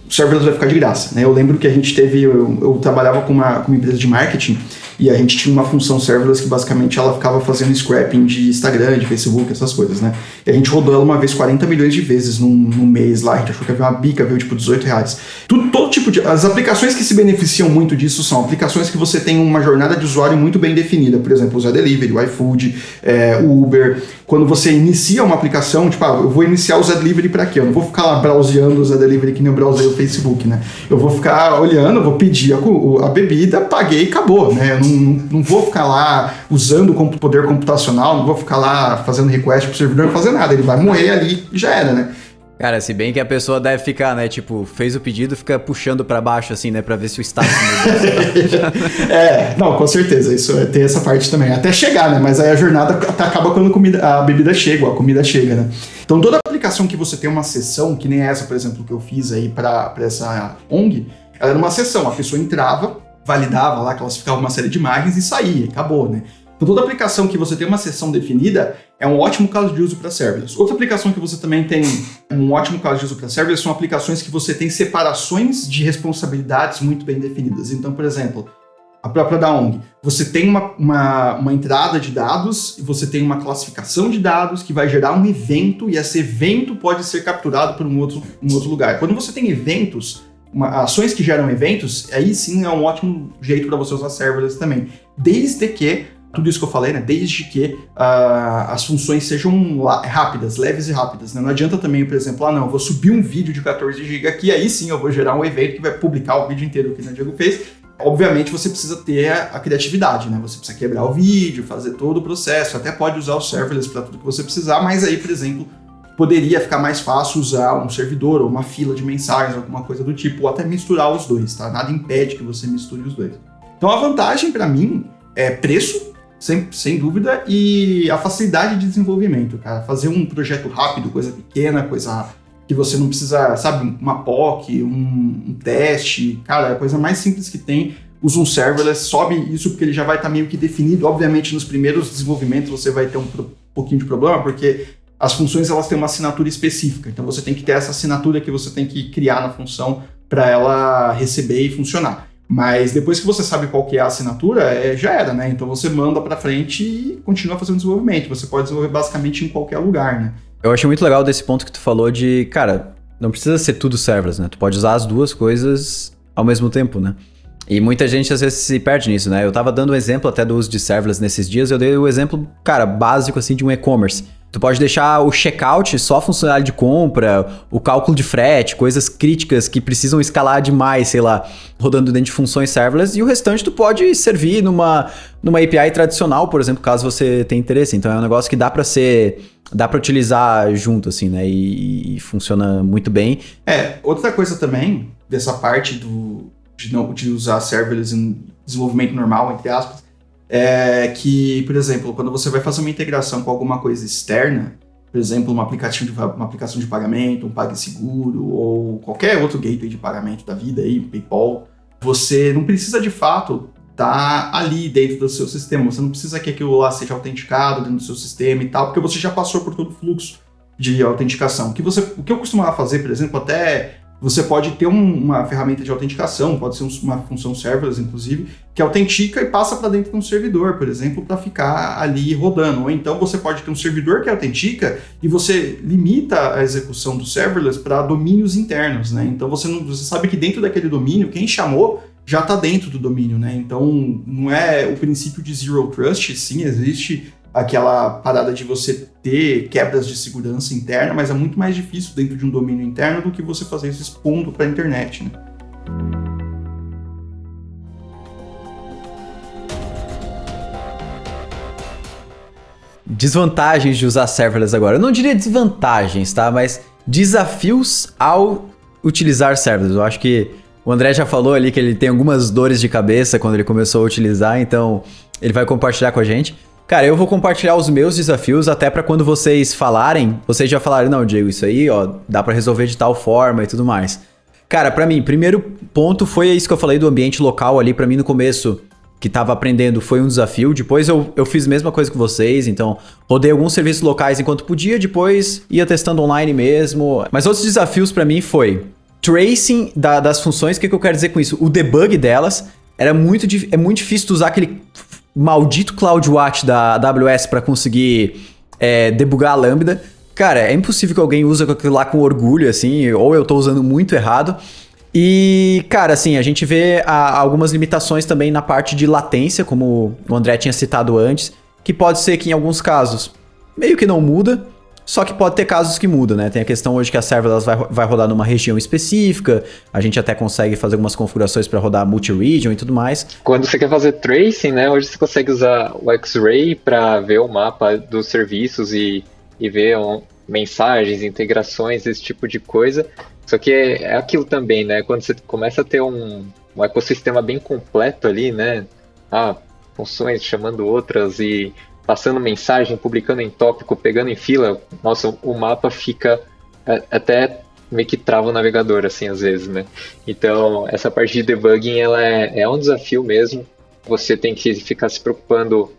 o serverless vai ficar de graça. Né? Eu lembro que a gente teve, eu, eu trabalhava com uma, com uma empresa de marketing e a gente tinha uma função serverless que basicamente ela ficava fazendo scrapping de Instagram, de Facebook, essas coisas, né? E a gente rodou ela uma vez 40 milhões de vezes num, num mês lá, a gente achou que havia uma bica, veio tipo 18 reais. Tudo, todo tipo de. As aplicações que se beneficiam muito disso são aplicações que você tem uma jornada de usuário muito bem definida, por exemplo, o Zé Delivery, o iFood, é, o Uber. Quando você inicia uma aplicação, tipo, ah, eu vou iniciar o Zé Delivery para quê? Eu não vou ficar lá browseando o Zé Delivery que nem eu browsei o Facebook, né? Eu vou ficar olhando, vou pedir a, a bebida, paguei e acabou, né? Eu não, não vou ficar lá usando o poder computacional, não vou ficar lá fazendo request pro servidor, não fazer nada, ele vai morrer ali e já era, né? Cara, se bem que a pessoa deve ficar, né? Tipo, fez o pedido, fica puxando para baixo, assim, né? Pra ver se o status É, não, com certeza. Isso é, tem essa parte também. Até chegar, né? Mas aí a jornada acaba quando a, comida, a bebida chega, a comida chega, né? Então toda aplicação que você tem uma sessão, que nem essa, por exemplo, que eu fiz aí para essa ONG, ela era uma sessão. A pessoa entrava, validava lá, classificava uma série de imagens e saía, acabou, né? Então, toda aplicação que você tem uma sessão definida é um ótimo caso de uso para serverless. Outra aplicação que você também tem um ótimo caso de uso para serverless são aplicações que você tem separações de responsabilidades muito bem definidas. Então, por exemplo, a própria da ONG, você tem uma, uma, uma entrada de dados e você tem uma classificação de dados que vai gerar um evento e esse evento pode ser capturado por um outro, um outro lugar. Quando você tem eventos, uma, ações que geram eventos, aí sim é um ótimo jeito para você usar serverless também. Desde que tudo isso que eu falei, né? Desde que uh, as funções sejam rápidas, leves e rápidas. Né? Não adianta também, por exemplo, ah, não, eu vou subir um vídeo de 14 GB aqui, aí sim eu vou gerar um evento que vai publicar o vídeo inteiro que o Diego fez. Obviamente você precisa ter a criatividade, né? Você precisa quebrar o vídeo, fazer todo o processo, até pode usar o serverless para tudo que você precisar, mas aí, por exemplo, poderia ficar mais fácil usar um servidor ou uma fila de mensagens, alguma coisa do tipo, ou até misturar os dois, tá? Nada impede que você misture os dois. Então a vantagem para mim é preço, sem, sem dúvida, e a facilidade de desenvolvimento, cara. Fazer um projeto rápido, coisa pequena, coisa que você não precisa, sabe, uma POC, um, um teste, cara, é a coisa mais simples que tem. Usa um serverless, sobe isso porque ele já vai estar tá meio que definido. Obviamente, nos primeiros desenvolvimentos você vai ter um pouquinho de problema, porque as funções elas têm uma assinatura específica. Então você tem que ter essa assinatura que você tem que criar na função para ela receber e funcionar. Mas depois que você sabe qual que é a assinatura, é, já era, né? Então você manda para frente e continua fazendo desenvolvimento. Você pode desenvolver basicamente em qualquer lugar, né? Eu achei muito legal desse ponto que tu falou de, cara, não precisa ser tudo serverless, né? Tu pode usar as duas coisas ao mesmo tempo, né? E muita gente às vezes se perde nisso, né? Eu tava dando um exemplo até do uso de serverless nesses dias, eu dei o um exemplo, cara, básico assim de um e-commerce. Tu pode deixar o checkout só funcionário de compra, o cálculo de frete, coisas críticas que precisam escalar demais, sei lá, rodando dentro de funções serverless, e o restante tu pode servir numa, numa API tradicional, por exemplo, caso você tenha interesse. Então é um negócio que dá para ser dá para utilizar junto assim, né? E, e, funciona muito bem. É, outra coisa também dessa parte do de não de usar serverless em desenvolvimento normal, entre aspas, é que, por exemplo, quando você vai fazer uma integração com alguma coisa externa, por exemplo, uma aplicação de, uma aplicação de pagamento, um PagSeguro ou qualquer outro gateway de pagamento da vida aí, PayPal, você não precisa de fato estar tá ali dentro do seu sistema. Você não precisa que aquilo lá seja autenticado dentro do seu sistema e tal, porque você já passou por todo o fluxo de autenticação. O que, você, o que eu costumava fazer, por exemplo, até você pode ter um, uma ferramenta de autenticação, pode ser um, uma função serverless, inclusive, que autentica e passa para dentro de um servidor, por exemplo, para ficar ali rodando. Ou então você pode ter um servidor que autentica e você limita a execução do serverless para domínios internos, né? Então você, não, você sabe que dentro daquele domínio, quem chamou já está dentro do domínio, né? Então não é o princípio de zero trust, sim, existe aquela parada de você ter quebras de segurança interna, mas é muito mais difícil dentro de um domínio interno do que você fazer isso expondo para a internet. Né? Desvantagens de usar serverless agora. Eu não diria desvantagens, tá? Mas desafios ao utilizar serverless. Eu acho que o André já falou ali que ele tem algumas dores de cabeça quando ele começou a utilizar, então ele vai compartilhar com a gente. Cara, eu vou compartilhar os meus desafios até para quando vocês falarem, vocês já falarem, não, Diego, isso aí, ó, dá para resolver de tal forma e tudo mais. Cara, para mim, primeiro ponto foi isso que eu falei do ambiente local ali para mim no começo, que tava aprendendo, foi um desafio. Depois eu, eu fiz a mesma coisa que vocês, então rodei alguns serviços locais enquanto podia, depois ia testando online mesmo. Mas outros desafios para mim foi tracing da, das funções, o que, que eu quero dizer com isso? O debug delas era muito, é muito difícil usar aquele maldito CloudWatch da AWS para conseguir é, debugar a Lambda. Cara, é impossível que alguém use aquilo lá com orgulho, assim, ou eu tô usando muito errado. E, cara, assim, a gente vê a, algumas limitações também na parte de latência, como o André tinha citado antes, que pode ser que em alguns casos meio que não muda, só que pode ter casos que mudam, né? Tem a questão hoje que a serverless vai, vai rodar numa região específica, a gente até consegue fazer algumas configurações para rodar multi-region e tudo mais. Quando você quer fazer tracing, né? Hoje você consegue usar o X-Ray para ver o mapa dos serviços e, e ver mensagens, integrações, esse tipo de coisa. Só que é, é aquilo também, né? Quando você começa a ter um, um ecossistema bem completo ali, né? Ah, funções chamando outras e passando mensagem, publicando em tópico, pegando em fila, nossa, o mapa fica é, até meio que trava o navegador, assim, às vezes, né? Então, essa parte de debugging, ela é, é um desafio mesmo. Você tem que ficar se preocupando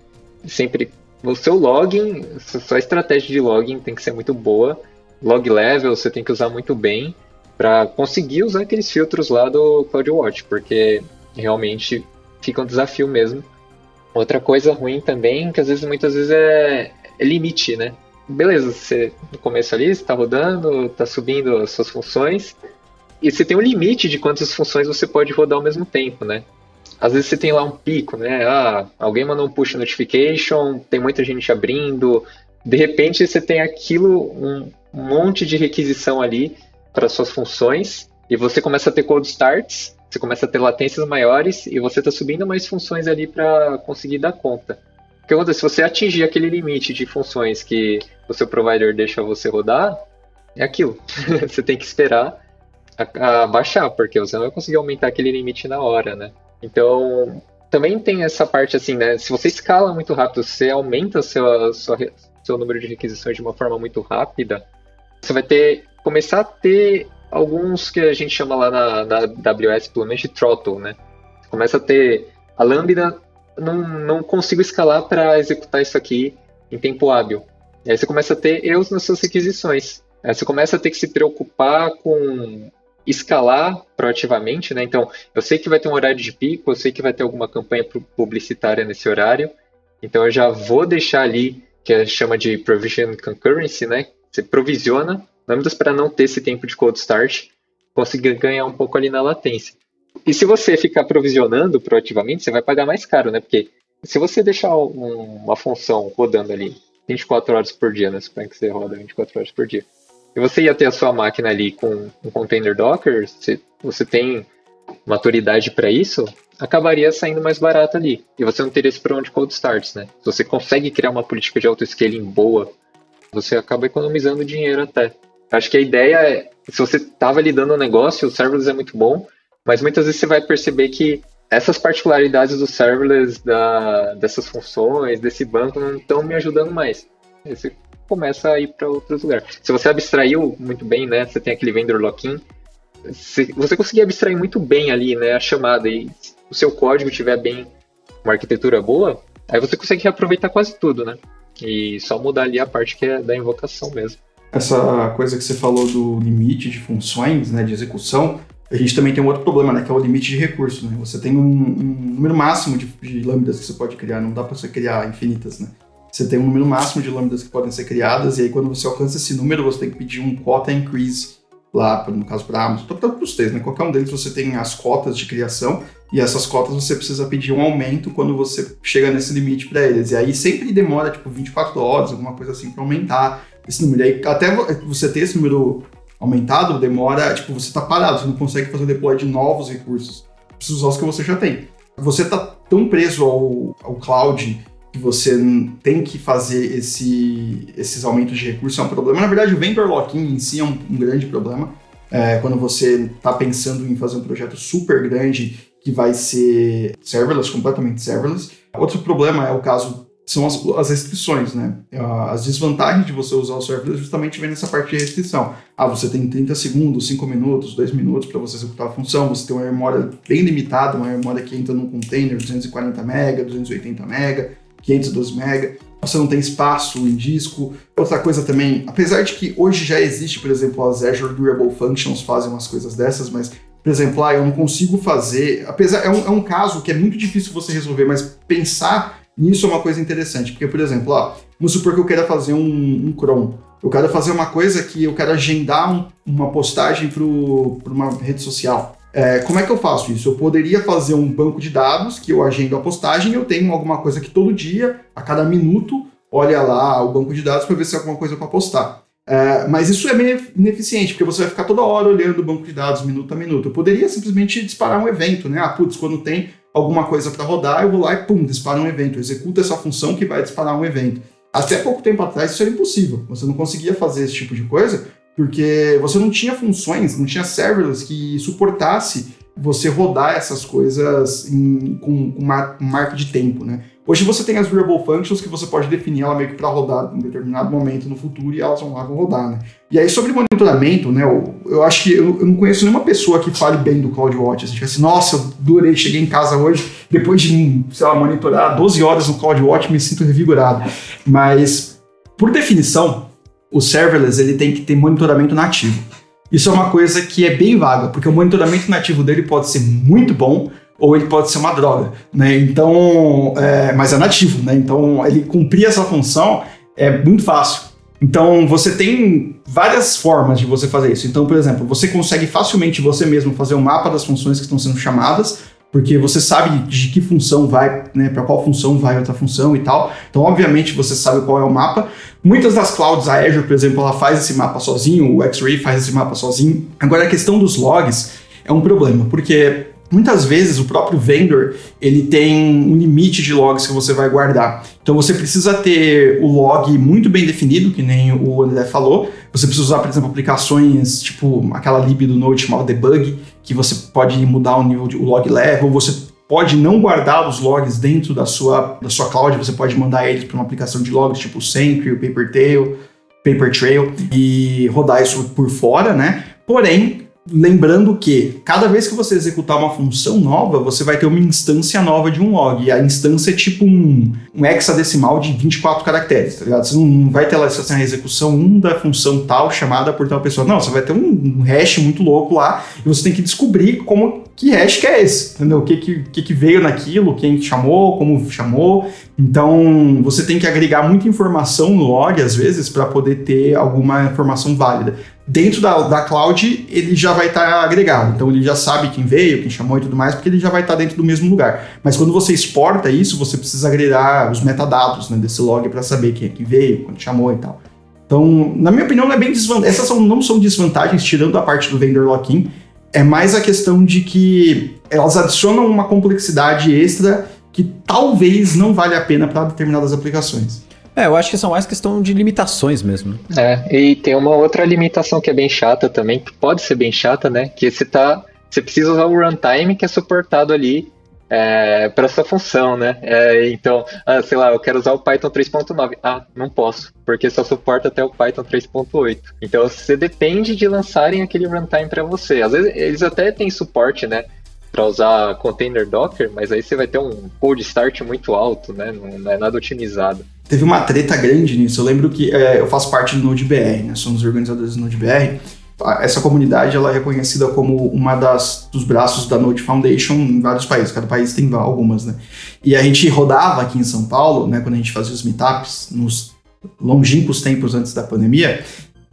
sempre... O seu login, sua estratégia de login tem que ser muito boa. Log level você tem que usar muito bem para conseguir usar aqueles filtros lá do CloudWatch, porque realmente fica um desafio mesmo. Outra coisa ruim também, que às vezes, muitas vezes é, é limite, né? beleza, você no começo ali está rodando, está subindo as suas funções, e você tem um limite de quantas funções você pode rodar ao mesmo tempo, né? Às vezes você tem lá um pico, né? Ah, alguém mandou um push notification, tem muita gente abrindo, de repente você tem aquilo, um monte de requisição ali para suas funções, e você começa a ter cold starts, você começa a ter latências maiores, e você está subindo mais funções ali para conseguir dar conta. O que acontece? Se você atingir aquele limite de funções que o seu provider deixa você rodar, é aquilo. você tem que esperar a, a baixar, porque você não vai conseguir aumentar aquele limite na hora, né? Então, também tem essa parte assim, né? Se você escala muito rápido, você aumenta seu, sua, seu número de requisições de uma forma muito rápida, você vai ter começar a ter alguns que a gente chama lá na, na AWS, pelo menos de throttle, né? Começa a ter a Lambda, não, não consigo escalar para executar isso aqui em tempo hábil. E aí você começa a ter erros nas suas requisições. Aí você começa a ter que se preocupar com escalar proativamente, né? Então, eu sei que vai ter um horário de pico, eu sei que vai ter alguma campanha publicitária nesse horário, então eu já vou deixar ali, que a chama de provision concurrency, né? Você provisiona lambdas para não ter esse tempo de cold start, conseguir ganhar um pouco ali na latência. E se você ficar provisionando proativamente, você vai pagar mais caro, né? Porque se você deixar um, uma função rodando ali 24 horas por dia, né? Suponho que você roda 24 horas por dia. E você ia ter a sua máquina ali com um container Docker, se você tem maturidade para isso, acabaria saindo mais barato ali. E você não teria esse problema de cold starts, né? Se você consegue criar uma política de auto-scaling boa, você acaba economizando dinheiro até. Acho que a ideia é, se você estava lidando um negócio, o serverless é muito bom, mas muitas vezes você vai perceber que essas particularidades do serverless, da, dessas funções, desse banco, não estão me ajudando mais. Você começa a ir para outros lugares. Se você abstraiu muito bem, né? Você tem aquele vendor lock-in. Você conseguir abstrair muito bem ali, né? A chamada e o seu código tiver bem uma arquitetura boa, aí você consegue reaproveitar quase tudo, né? E só mudar ali a parte que é da invocação mesmo. Essa coisa que você falou do limite de funções, né, de execução, a gente também tem um outro problema, né, que é o limite de recurso, né? Você tem um, um número máximo de, de, lambdas que você pode criar, não dá para você criar infinitas, né? Você tem um número máximo de lambdas que podem ser criadas, e aí quando você alcança esse número, você tem que pedir um quota increase lá, no caso para Amazon, para os três, né? Qualquer um deles você tem as cotas de criação, e essas cotas você precisa pedir um aumento quando você chega nesse limite para eles. E aí sempre demora, tipo, 24 horas, alguma coisa assim, para aumentar esse número. E aí até você ter esse número aumentado, demora, tipo, você tá parado, você não consegue fazer deploy de novos recursos. Precisa usar os que você já tem. Você tá tão preso ao, ao cloud que você tem que fazer esse, esses aumentos de recursos é um problema. Na verdade, o vendor lock-in em si é um, um grande problema. É, quando você está pensando em fazer um projeto super grande que vai ser serverless, completamente serverless. Outro problema é o caso são as, as, restrições, né? As desvantagens de você usar o serverless justamente vem nessa parte de restrição. Ah, você tem 30 segundos, 5 minutos, 2 minutos para você executar a função, você tem uma memória bem limitada, uma memória que entra num container 240 MB, 280 MB, 512 MB. Você não tem espaço em disco. Outra coisa também, apesar de que hoje já existe, por exemplo, as Azure Durable Functions fazem umas coisas dessas, mas por exemplo, ah, eu não consigo fazer. Apesar, é um, é um caso que é muito difícil você resolver, mas pensar isso é uma coisa interessante, porque, por exemplo, ó, vamos supor que eu queira fazer um, um Chrome. Eu quero fazer uma coisa que eu quero agendar um, uma postagem para uma rede social. É, como é que eu faço isso? Eu poderia fazer um banco de dados que eu agendo a postagem eu tenho alguma coisa que todo dia, a cada minuto, olha lá o banco de dados para ver se tem alguma coisa para postar. É, mas isso é meio ineficiente, porque você vai ficar toda hora olhando o banco de dados, minuto a minuto. Eu poderia simplesmente disparar um evento, né? Ah, putz, quando tem alguma coisa para rodar, eu vou lá e pum, dispara um evento, executa essa função que vai disparar um evento. Até pouco tempo atrás isso era impossível. Você não conseguia fazer esse tipo de coisa porque você não tinha funções, não tinha serverless que suportasse você rodar essas coisas em, com, com marca de tempo, né? Hoje você tem as variable functions que você pode definir ela meio que para rodar em determinado momento no futuro e elas vão lá vão rodar, né? E aí sobre monitoramento, né? Eu, eu acho que eu, eu, não conheço nenhuma pessoa que fale bem do CloudWatch. Assim, assim, nossa, eu adorei, cheguei em casa hoje, depois de, sei lá, monitorar 12 horas no CloudWatch, me sinto revigorado. Mas, por definição, o serverless ele tem que ter monitoramento nativo. Isso é uma coisa que é bem vaga, porque o monitoramento nativo dele pode ser muito bom, ou ele pode ser uma droga, né? Então, é, mas é nativo, né? Então, ele cumprir essa função é muito fácil. Então, você tem várias formas de você fazer isso. Então, por exemplo, você consegue facilmente você mesmo fazer um mapa das funções que estão sendo chamadas, porque você sabe de que função vai, né, para qual função vai outra função e tal. Então, obviamente, você sabe qual é o mapa. Muitas das clouds, a Azure, por exemplo, ela faz esse mapa sozinho, o X-Ray faz esse mapa sozinho. Agora, a questão dos logs é um problema, porque Muitas vezes o próprio vendor ele tem um limite de logs que você vai guardar. Então você precisa ter o log muito bem definido, que nem o André falou. Você precisa usar, por exemplo, aplicações tipo aquela lib do Node chamada debug, que você pode mudar o nível de o log level. Você pode não guardar os logs dentro da sua, da sua cloud, você pode mandar eles para uma aplicação de logs tipo Sentry, o Papertail, Papertrail e rodar isso por fora, né? Porém, Lembrando que cada vez que você executar uma função nova, você vai ter uma instância nova de um log. E a instância é tipo um, um hexadecimal de 24 caracteres, tá ligado? Você não vai ter lá assim, a execução 1 da função tal chamada por tal pessoa. Não, você vai ter um, um hash muito louco lá e você tem que descobrir como que hash que é esse, entendeu? O que, que, que, que veio naquilo, quem chamou, como chamou. Então, você tem que agregar muita informação no log, às vezes, para poder ter alguma informação válida dentro da, da cloud ele já vai estar tá agregado. Então ele já sabe quem veio, quem chamou e tudo mais, porque ele já vai estar tá dentro do mesmo lugar. Mas quando você exporta isso, você precisa agregar os metadados né, desse log para saber quem é que veio, quando chamou e tal. Então, na minha opinião, não é bem desvantagem. Essas são, não são desvantagens, tirando a parte do vendor lock-in. É mais a questão de que elas adicionam uma complexidade extra que talvez não vale a pena para determinadas aplicações. É, eu acho que são mais questão de limitações mesmo. É, e tem uma outra limitação que é bem chata também, que pode ser bem chata, né? Que você tá. Você precisa usar o runtime que é suportado ali é, para essa função, né? É, então, ah, sei lá, eu quero usar o Python 3.9. Ah, não posso, porque só suporta até o Python 3.8. Então, você depende de lançarem aquele runtime para você. Às vezes, eles até têm suporte, né? Para usar container Docker, mas aí você vai ter um code start muito alto, né? Não, não é nada otimizado teve uma treta grande nisso. Eu lembro que é, eu faço parte do NodeBR, né? Somos organizadores do NodeBR. Essa comunidade ela é reconhecida como uma das dos braços da Node Foundation em vários países. Cada país tem algumas, né? E a gente rodava aqui em São Paulo, né? Quando a gente fazia os meetups nos longínquos tempos antes da pandemia,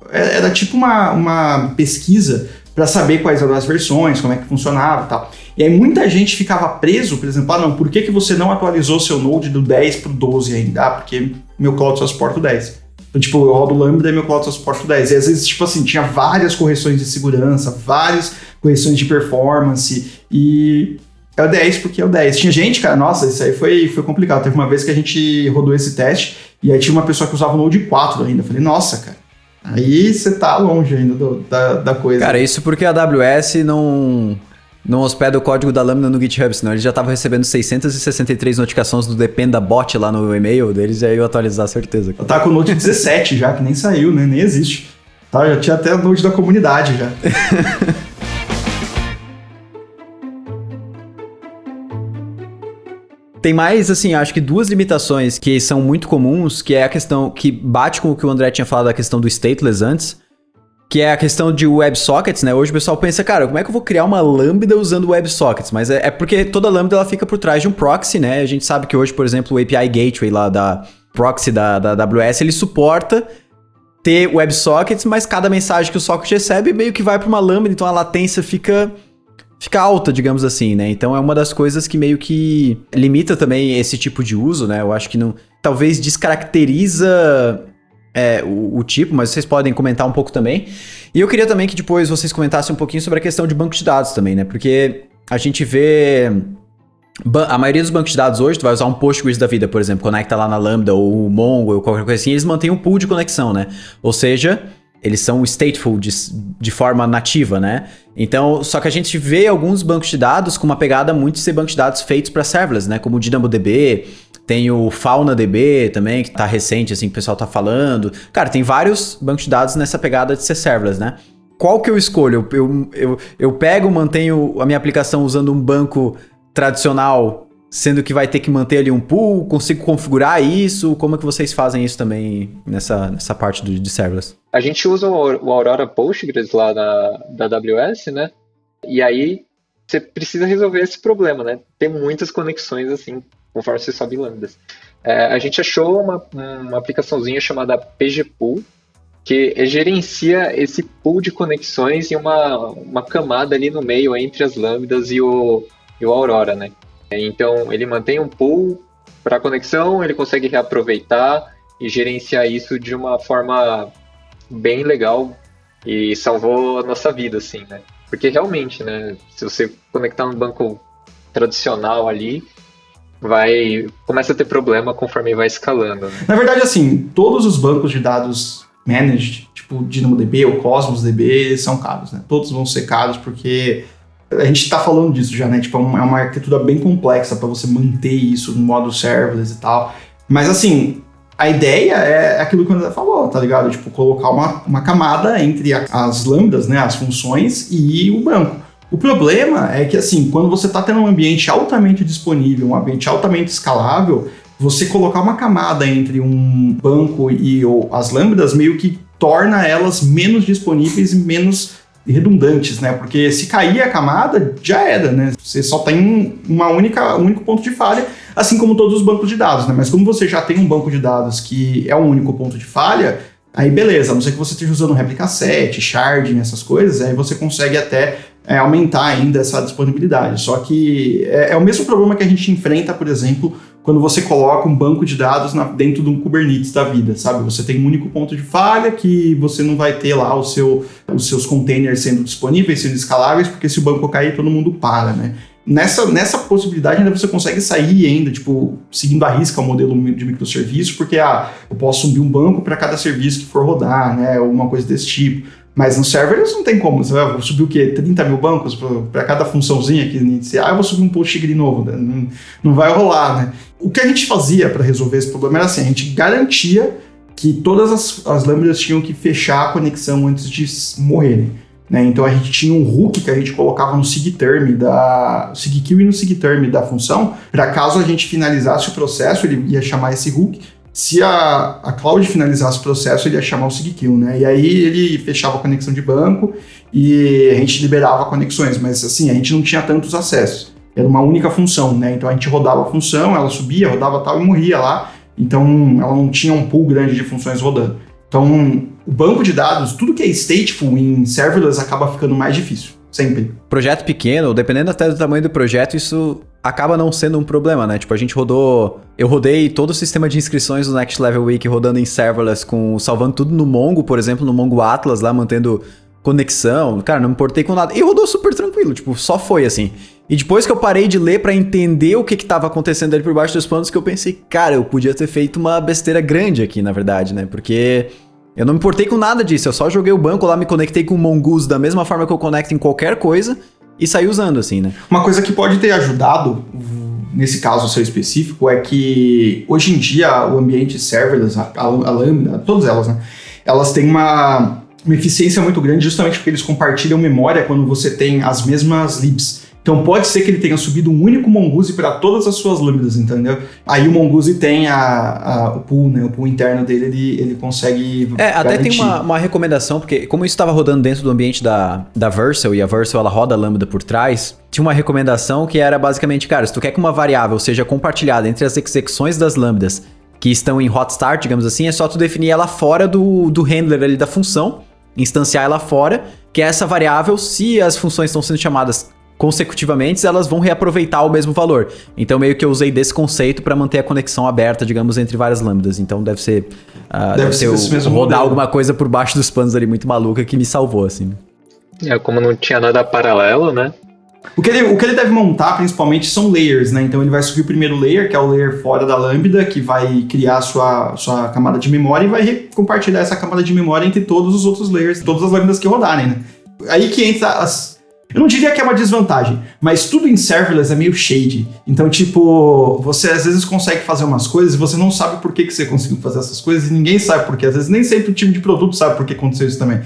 é, era tipo uma, uma pesquisa para saber quais eram as versões, como é que funcionava e tal. E aí muita gente ficava preso, por exemplo, ah não, por que, que você não atualizou seu Node do 10 para o 12 ainda? Ah, porque meu cloud só suporta o 10. Então, tipo, eu rodo Lambda e meu cloud só suporta o 10. E às vezes, tipo assim, tinha várias correções de segurança, várias correções de performance e é o 10 porque é o 10. Tinha gente, cara, nossa, isso aí foi, foi complicado. Teve uma vez que a gente rodou esse teste e aí tinha uma pessoa que usava o Node 4 ainda. Eu falei, nossa, cara, Aí você tá longe ainda do, da, da coisa. Cara, isso porque a AWS não, não hospeda o código da Lambda no GitHub, senão eles já estavam recebendo 663 notificações do Dependa Bot lá no e-mail deles e aí eu atualizar certeza. Eu tá com o Note 17 já, que nem saiu, né? Nem existe. Tá, já tinha até a Note da comunidade já. Tem mais, assim, acho que duas limitações que são muito comuns, que é a questão que bate com o que o André tinha falado da questão do stateless antes, que é a questão de WebSockets, né? Hoje o pessoal pensa, cara, como é que eu vou criar uma lambda usando WebSockets? Mas é, é porque toda lambda ela fica por trás de um proxy, né? A gente sabe que hoje, por exemplo, o API Gateway lá da proxy da, da AWS, ele suporta ter WebSockets, mas cada mensagem que o socket recebe meio que vai para uma lambda, então a latência fica fica alta, digamos assim, né? Então é uma das coisas que meio que limita também esse tipo de uso, né? Eu acho que não. Talvez descaracteriza é, o, o, tipo, mas vocês podem comentar um pouco também. E eu queria também que depois vocês comentassem um pouquinho sobre a questão de banco de dados também, né? Porque a gente vê A maioria dos bancos de dados hoje, tu vai usar um Postgres da vida, por exemplo, conecta lá na Lambda ou o Mongo ou qualquer coisa assim, eles mantêm um pool de conexão, né? Ou seja, eles são stateful de, de forma nativa, né? Então, só que a gente vê alguns bancos de dados com uma pegada muito de ser bancos de dados feitos para serverless, né? Como o DynamoDB, tem o FaunaDB também, que tá recente, assim, que o pessoal tá falando. Cara, tem vários bancos de dados nessa pegada de ser serverless, né? Qual que eu escolho? Eu, eu, eu pego, mantenho a minha aplicação usando um banco tradicional, sendo que vai ter que manter ali um pool, consigo configurar isso? Como é que vocês fazem isso também nessa, nessa parte do, de serverless? A gente usa o Aurora Postgres lá na, da AWS, né? E aí você precisa resolver esse problema, né? Tem muitas conexões assim conforme você sobe lambdas. É, a gente achou uma, uma aplicaçãozinha chamada PGPool, que gerencia esse pool de conexões e uma, uma camada ali no meio entre as lambdas e o, e o Aurora, né? Então, ele mantém um pool para conexão, ele consegue reaproveitar e gerenciar isso de uma forma bem legal e salvou a nossa vida, assim, né? Porque realmente, né, se você conectar um banco tradicional ali, vai começa a ter problema conforme vai escalando. Né? Na verdade, assim, todos os bancos de dados managed, tipo DynamoDB ou Cosmos DB, são caros, né? Todos vão ser caros porque a gente está falando disso já, né? Tipo, é uma arquitetura bem complexa para você manter isso no modo serverless e tal. Mas assim, a ideia é aquilo que o André falou, tá ligado? Tipo, colocar uma, uma camada entre a, as lambdas, né? As funções e o banco. O problema é que, assim, quando você está tendo um ambiente altamente disponível, um ambiente altamente escalável, você colocar uma camada entre um banco e ou, as lambdas meio que torna elas menos disponíveis e menos redundantes, né? Porque se cair a camada, já era, né? Você só tem uma única, um único ponto de falha, assim como todos os bancos de dados, né? Mas como você já tem um banco de dados que é um único ponto de falha, aí beleza, a não ser que você esteja usando réplica 7, sharding, essas coisas, aí você consegue até é, aumentar ainda essa disponibilidade. Só que é, é, o mesmo problema que a gente enfrenta, por exemplo, quando você coloca um banco de dados na, dentro de um Kubernetes da vida, sabe? Você tem um único ponto de falha que você não vai ter lá o seu, os seus containers sendo disponíveis, sendo escaláveis, porque se o banco cair, todo mundo para, né? Nessa, nessa possibilidade ainda você consegue sair ainda, tipo, seguindo a risca o modelo de microserviço, porque ah, eu posso subir um banco para cada serviço que for rodar, né? Ou uma coisa desse tipo. Mas no server não tem como. Você vai subir o quê? 30 mil bancos para cada funçãozinha que iniciar. Ah, eu vou subir um Postgre novo. Né? Não, não vai rolar, né? O que a gente fazia para resolver esse problema era assim: a gente garantia que todas as, as lâmpadas tinham que fechar a conexão antes de morrerem. Né? Então a gente tinha um hook que a gente colocava no sigterm da sigkill e no sigterm da função, para caso a gente finalizasse o processo, ele ia chamar esse hook se a, a cloud finalizasse o processo, ele ia chamar o SigKill, né? E aí ele fechava a conexão de banco e a gente liberava conexões, mas assim, a gente não tinha tantos acessos. Era uma única função, né? Então a gente rodava a função, ela subia, rodava tal e morria lá. Então ela não tinha um pool grande de funções rodando. Então, o banco de dados, tudo que é stateful em serverless acaba ficando mais difícil, sempre. Projeto pequeno, dependendo até do tamanho do projeto, isso acaba não sendo um problema, né? Tipo, a gente rodou. Eu rodei todo o sistema de inscrições do Next Level Week rodando em serverless, com salvando tudo no Mongo, por exemplo, no Mongo Atlas, lá mantendo conexão. Cara, não me importei com nada. E rodou super tranquilo, tipo, só foi assim. E depois que eu parei de ler para entender o que que tava acontecendo ali por baixo dos panos, que eu pensei, cara, eu podia ter feito uma besteira grande aqui, na verdade, né? Porque eu não me importei com nada disso, eu só joguei o banco lá, me conectei com o Mongoose da mesma forma que eu conecto em qualquer coisa e sair usando, assim, né? Uma coisa que pode ter ajudado, nesse caso seu específico, é que hoje em dia o ambiente serverless, a, Lambda, todas elas, né? Elas têm uma, uma eficiência muito grande justamente porque eles compartilham memória quando você tem as mesmas libs. Então pode ser que ele tenha subido um único Mongoose para todas as suas lâminas, entendeu? Aí o Mongoose tem a, a, o pool, né? O pool interno dele, ele, ele consegue. É, garantir. até tem uma, uma recomendação, porque como isso estava rodando dentro do ambiente da, da Vercel, e a Vercel ela roda a lambda por trás, tinha uma recomendação que era basicamente, cara, se tu quer que uma variável seja compartilhada entre as execuções das lambdas que estão em hot start, digamos assim, é só tu definir ela fora do, do handler ali da função, instanciar ela fora, que é essa variável, se as funções estão sendo chamadas consecutivamente, elas vão reaproveitar o mesmo valor. Então, meio que eu usei desse conceito para manter a conexão aberta, digamos, entre várias lambdas. Então, deve ser. Uh, deve, deve ser, o, mesmo rodar modelo. alguma coisa por baixo dos panos ali muito maluca que me salvou, assim. É, como não tinha nada paralelo, né? O que, ele, o que ele deve montar, principalmente, são layers, né? Então ele vai subir o primeiro layer, que é o layer fora da Lambda, que vai criar a sua, sua camada de memória e vai compartilhar essa camada de memória entre todos os outros layers, todas as lambdas que rodarem, né? Aí que entra as. Eu não diria que é uma desvantagem, mas tudo em serverless é meio shady. Então, tipo, você às vezes consegue fazer umas coisas e você não sabe por que, que você conseguiu fazer essas coisas e ninguém sabe por quê. Às vezes nem sempre o time de produto sabe por que aconteceu isso também.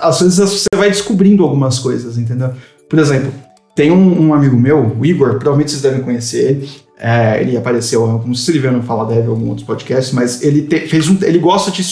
Às vezes você vai descobrindo algumas coisas, entendeu? Por exemplo, tem um, um, amigo meu, o Igor, provavelmente vocês devem conhecer ele. É, ele apareceu, sei se ele no Fala Dev em algum outro podcast, mas ele te, fez um, ele gosta de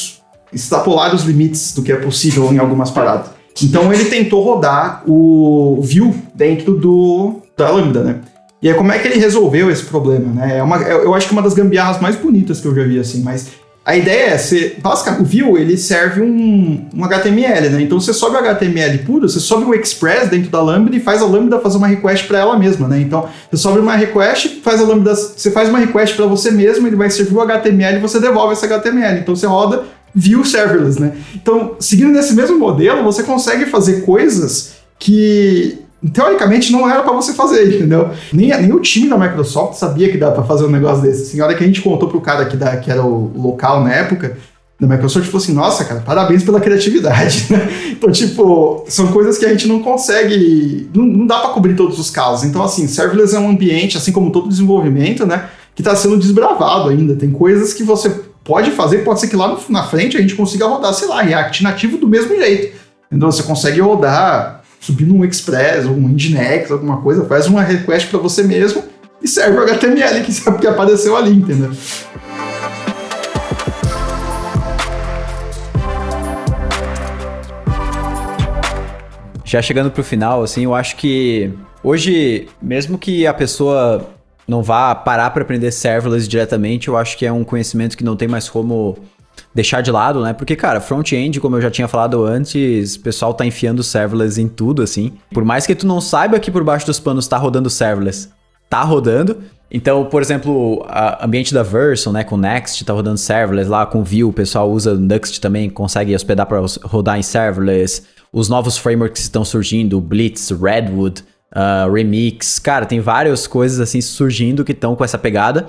extrapolar os limites do que é possível em algumas paradas. Então ele tentou rodar o Vue dentro do da Lambda, né? E aí como é que ele resolveu esse problema, né? É uma, eu acho que é uma das gambiarras mais bonitas que eu já vi assim, mas a ideia é, você, basicamente, o Vue, ele serve um, um HTML, né? Então você sobe o HTML puro, você sobe o Express dentro da Lambda e faz a Lambda fazer uma request para ela mesma, né? Então você sobe uma request, faz a Lambda, você faz uma request para você mesmo, ele vai servir o HTML e você devolve esse HTML. Então você roda Vue serverless, né? Então, seguindo nesse mesmo modelo, você consegue fazer coisas que teoricamente não era para você fazer, entendeu? Nem, nem o time da Microsoft sabia que dava para fazer um negócio desse. Assim, a hora que a gente contou pro cara que, da, que era o local na época, da Microsoft falou assim: nossa, cara, parabéns pela criatividade. Né? Então, tipo, são coisas que a gente não consegue. Não, não dá para cobrir todos os casos. Então, assim, serverless é um ambiente, assim como todo desenvolvimento, né? Que está sendo desbravado ainda. Tem coisas que você pode fazer, pode ser que lá na frente a gente consiga rodar, sei lá, React nativo do mesmo jeito. Então você consegue rodar subir num Express um Nginx, alguma coisa, faz uma request para você mesmo e serve o HTML que sabe que apareceu ali, entendeu? Já chegando pro final, assim, eu acho que hoje, mesmo que a pessoa não vá parar para aprender serverless diretamente, eu acho que é um conhecimento que não tem mais como deixar de lado, né? Porque, cara, front-end, como eu já tinha falado antes, o pessoal tá enfiando serverless em tudo, assim. Por mais que tu não saiba que por baixo dos panos tá rodando serverless, tá rodando. Então, por exemplo, o ambiente da Version, né, com Next, tá rodando serverless lá, com Vue, o pessoal usa Nuxt também, consegue hospedar para rodar em serverless. Os novos frameworks estão surgindo, Blitz, Redwood, uh, Remix, cara, tem várias coisas assim surgindo que estão com essa pegada.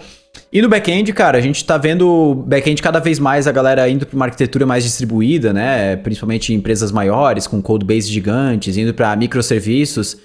E no back-end, cara, a gente tá vendo back-end cada vez mais a galera indo para uma arquitetura mais distribuída, né? Principalmente empresas maiores, com codebase gigantes, indo para microserviços.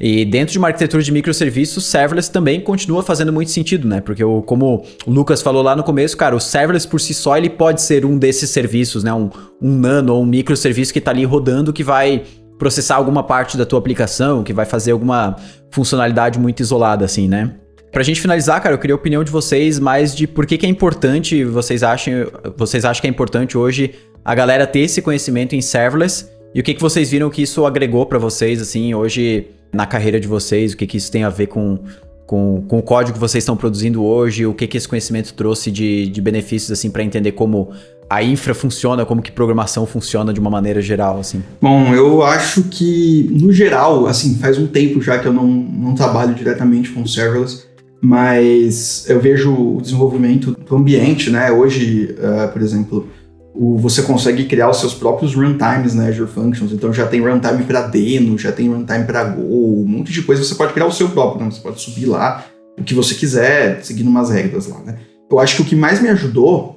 E dentro de uma arquitetura de microserviços, serverless também continua fazendo muito sentido, né? Porque como o Lucas falou lá no começo, cara, o serverless por si só ele pode ser um desses serviços, né? Um, um nano ou um microserviço que tá ali rodando que vai processar alguma parte da tua aplicação, que vai fazer alguma funcionalidade muito isolada, assim, né? Pra gente finalizar, cara, eu queria a opinião de vocês mais de por que, que é importante, vocês acham, vocês acham que é importante hoje a galera ter esse conhecimento em serverless? E o que, que vocês viram que isso agregou para vocês, assim, hoje na carreira de vocês, o que, que isso tem a ver com, com, com o código que vocês estão produzindo hoje, o que, que esse conhecimento trouxe de, de benefícios, assim, para entender como a infra funciona, como que programação funciona de uma maneira geral, assim? Bom, eu acho que, no geral, assim, faz um tempo já que eu não, não trabalho diretamente com serverless, mas eu vejo o desenvolvimento do ambiente, né? Hoje, uh, por exemplo, o, você consegue criar os seus próprios runtimes na Azure Functions, então já tem runtime para Deno, já tem runtime para Go, um monte de coisa você pode criar o seu próprio, né? você pode subir lá o que você quiser, seguindo umas regras lá, né? Eu acho que o que mais me ajudou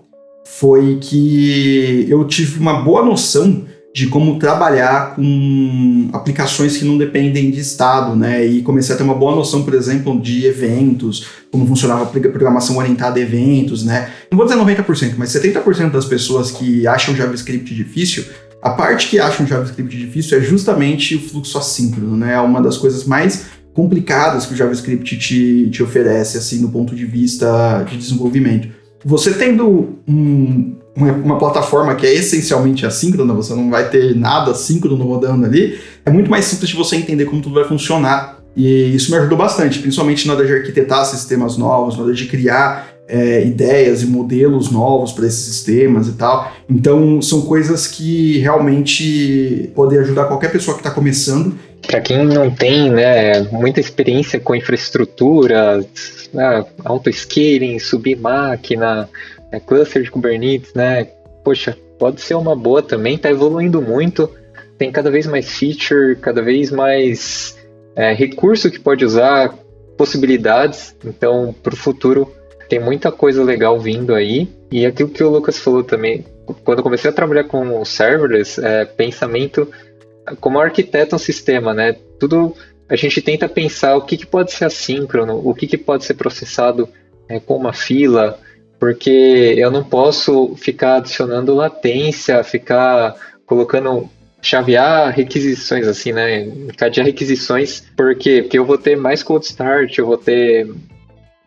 foi que eu tive uma boa noção de como trabalhar com aplicações que não dependem de estado, né? E comecei a ter uma boa noção, por exemplo, de eventos, como funcionava a programação orientada a eventos, né? Não vou dizer 90%, mas 70% das pessoas que acham JavaScript difícil, a parte que acham JavaScript difícil é justamente o fluxo assíncrono, né? É uma das coisas mais complicadas que o JavaScript te, te oferece, assim, no ponto de vista de desenvolvimento. Você tendo um, uma, uma, plataforma que é essencialmente assíncrona, você não vai ter nada assíncrono rodando ali, é muito mais simples de você entender como tudo vai funcionar. E isso me ajudou bastante, principalmente na hora de arquitetar sistemas novos, na hora de criar é, ideias e modelos novos para esses sistemas e tal. Então, são coisas que realmente podem ajudar qualquer pessoa que está começando. Para quem não tem né, muita experiência com infraestrutura, né, auto-scaling, subir máquina, é, cluster de Kubernetes, né? Poxa, pode ser uma boa também, tá evoluindo muito, tem cada vez mais feature, cada vez mais é, recurso que pode usar, possibilidades. Então, para o futuro, tem muita coisa legal vindo aí. E aquilo que o Lucas falou também, quando eu comecei a trabalhar com serverless, é, pensamento como arquiteto um sistema, né? Tudo a gente tenta pensar o que, que pode ser assíncrono, o que, que pode ser processado é, com uma fila, porque eu não posso ficar adicionando latência, ficar colocando chavear requisições assim, né? Encadear requisições, por quê? Porque eu vou ter mais cold start, eu vou ter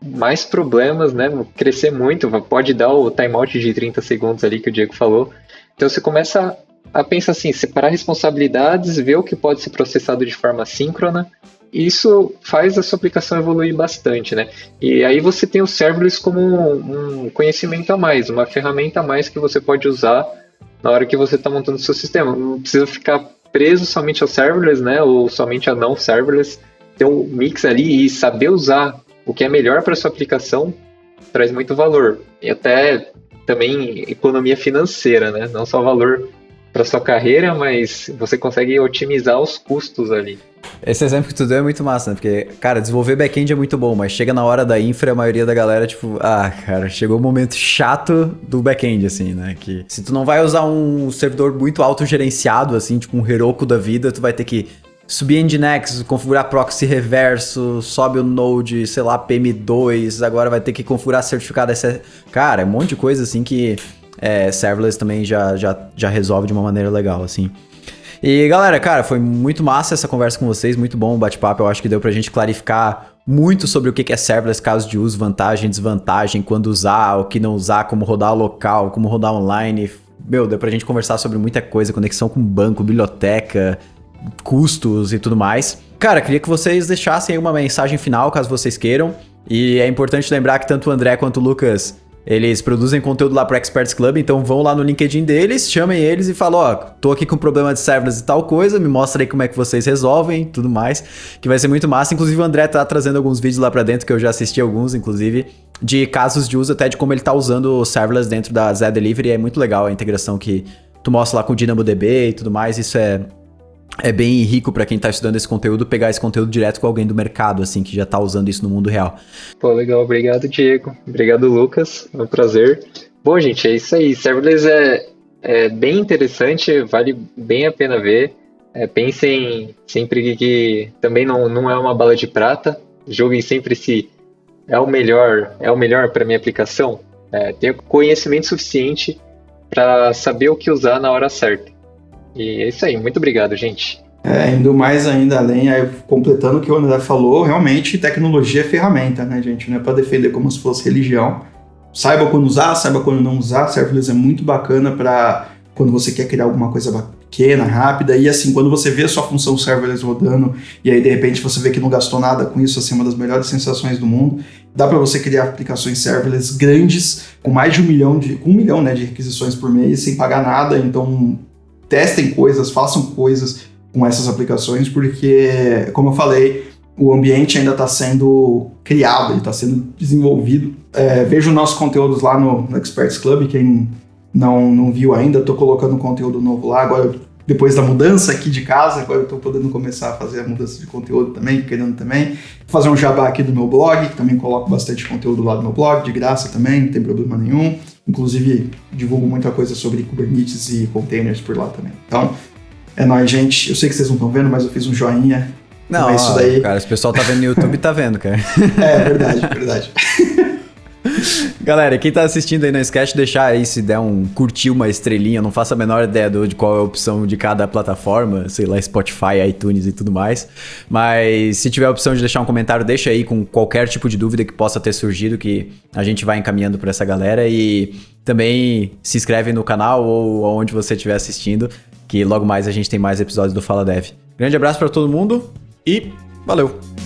mais problemas, né? Crescer muito, pode dar o timeout de 30 segundos ali que o Diego falou. Então você começa a pensar assim, separar responsabilidades, ver o que pode ser processado de forma síncrona. Isso faz a sua aplicação evoluir bastante, né? E aí você tem o serverless como um conhecimento a mais, uma ferramenta a mais que você pode usar na hora que você está montando o seu sistema. Não precisa ficar preso somente ao serverless, né? Ou somente a não serverless. Ter um mix ali e saber usar o que é melhor para sua aplicação traz muito valor. E até também economia financeira, né? Não só valor para sua carreira, mas você consegue otimizar os custos ali. Esse exemplo que tu deu é muito massa, né? Porque, cara, desenvolver back-end é muito bom, mas chega na hora da infra, a maioria da galera, tipo, ah, cara, chegou o momento chato do back-end, assim, né? Que se tu não vai usar um servidor muito autogerenciado, assim, tipo um Heroku da vida, tu vai ter que subir Nginx, configurar proxy reverso, sobe o node, sei lá, PM2, agora vai ter que configurar certificado. Cara, é um monte de coisa assim que é, serverless também já, já, já resolve de uma maneira legal, assim. E galera, cara, foi muito massa essa conversa com vocês, muito bom o bate-papo. Eu acho que deu pra gente clarificar muito sobre o que é serverless, casos de uso, vantagem, desvantagem, quando usar, o que não usar, como rodar local, como rodar online. Meu, deu pra gente conversar sobre muita coisa, conexão com banco, biblioteca, custos e tudo mais. Cara, queria que vocês deixassem aí uma mensagem final, caso vocês queiram. E é importante lembrar que tanto o André quanto o Lucas, eles produzem conteúdo lá pro Experts Club, então vão lá no LinkedIn deles, chamem eles e falam, ó, tô aqui com problema de serverless e tal coisa, me mostra aí como é que vocês resolvem, tudo mais, que vai ser muito massa. Inclusive o André tá trazendo alguns vídeos lá pra dentro, que eu já assisti alguns, inclusive, de casos de uso até de como ele tá usando o serverless dentro da Zé Delivery, é muito legal a integração que tu mostra lá com o DynamoDB e tudo mais, isso é é bem rico para quem tá estudando esse conteúdo pegar esse conteúdo direto com alguém do mercado, assim, que já tá usando isso no mundo real. Pô, legal. Obrigado, Diego. Obrigado, Lucas. É um prazer. Bom, gente, é isso aí. Serverless é, é bem interessante, vale bem a pena ver. É, pensem sempre que, também não, não é uma bala de prata. Joguem sempre se é o melhor, é o melhor para minha aplicação. É, tenha conhecimento suficiente para saber o que usar na hora certa. E é isso aí, muito obrigado, gente. É, indo mais ainda além, aí, completando o que o André falou, realmente tecnologia é ferramenta, né, gente? Não é para defender como se fosse religião. Saiba quando usar, saiba quando não usar. Serverless é muito bacana para quando você quer criar alguma coisa pequena, rápida, e assim, quando você vê a sua função serverless rodando, e aí de repente você vê que não gastou nada com isso, assim, uma das melhores sensações do mundo, dá para você criar aplicações serverless grandes, com mais de um milhão de, um milhão, né, de requisições por mês, sem pagar nada, então testem coisas, façam coisas com essas aplicações, porque, como eu falei, o ambiente ainda está sendo criado, está sendo desenvolvido. É, veja os nossos conteúdos lá no, no, Experts Club, quem não, não viu ainda, estou colocando conteúdo novo lá. Agora, depois da mudança aqui de casa, agora eu estou podendo começar a fazer a mudança de conteúdo também, querendo também. Fazer um jabá aqui do meu blog, que também coloco bastante conteúdo lá no meu blog, de graça também, não tem problema nenhum. Inclusive, divulgo muita coisa sobre Kubernetes e containers por lá também. Então, é nóis, gente. Eu sei que vocês não estão vendo, mas eu fiz um joinha. Não, então é isso daí. cara, se o pessoal tá vendo no YouTube, tá vendo, cara. é, verdade, verdade. Galera, quem tá assistindo aí, não esquece de deixar aí se der um curtir uma estrelinha, não faço a menor ideia do, de qual é a opção de cada plataforma, sei lá, Spotify, iTunes e tudo mais. Mas se tiver a opção de deixar um comentário, deixa aí com qualquer tipo de dúvida que possa ter surgido, que a gente vai encaminhando para essa galera. E também se inscreve no canal ou onde você estiver assistindo, que logo mais a gente tem mais episódios do Fala Dev. Grande abraço para todo mundo e valeu!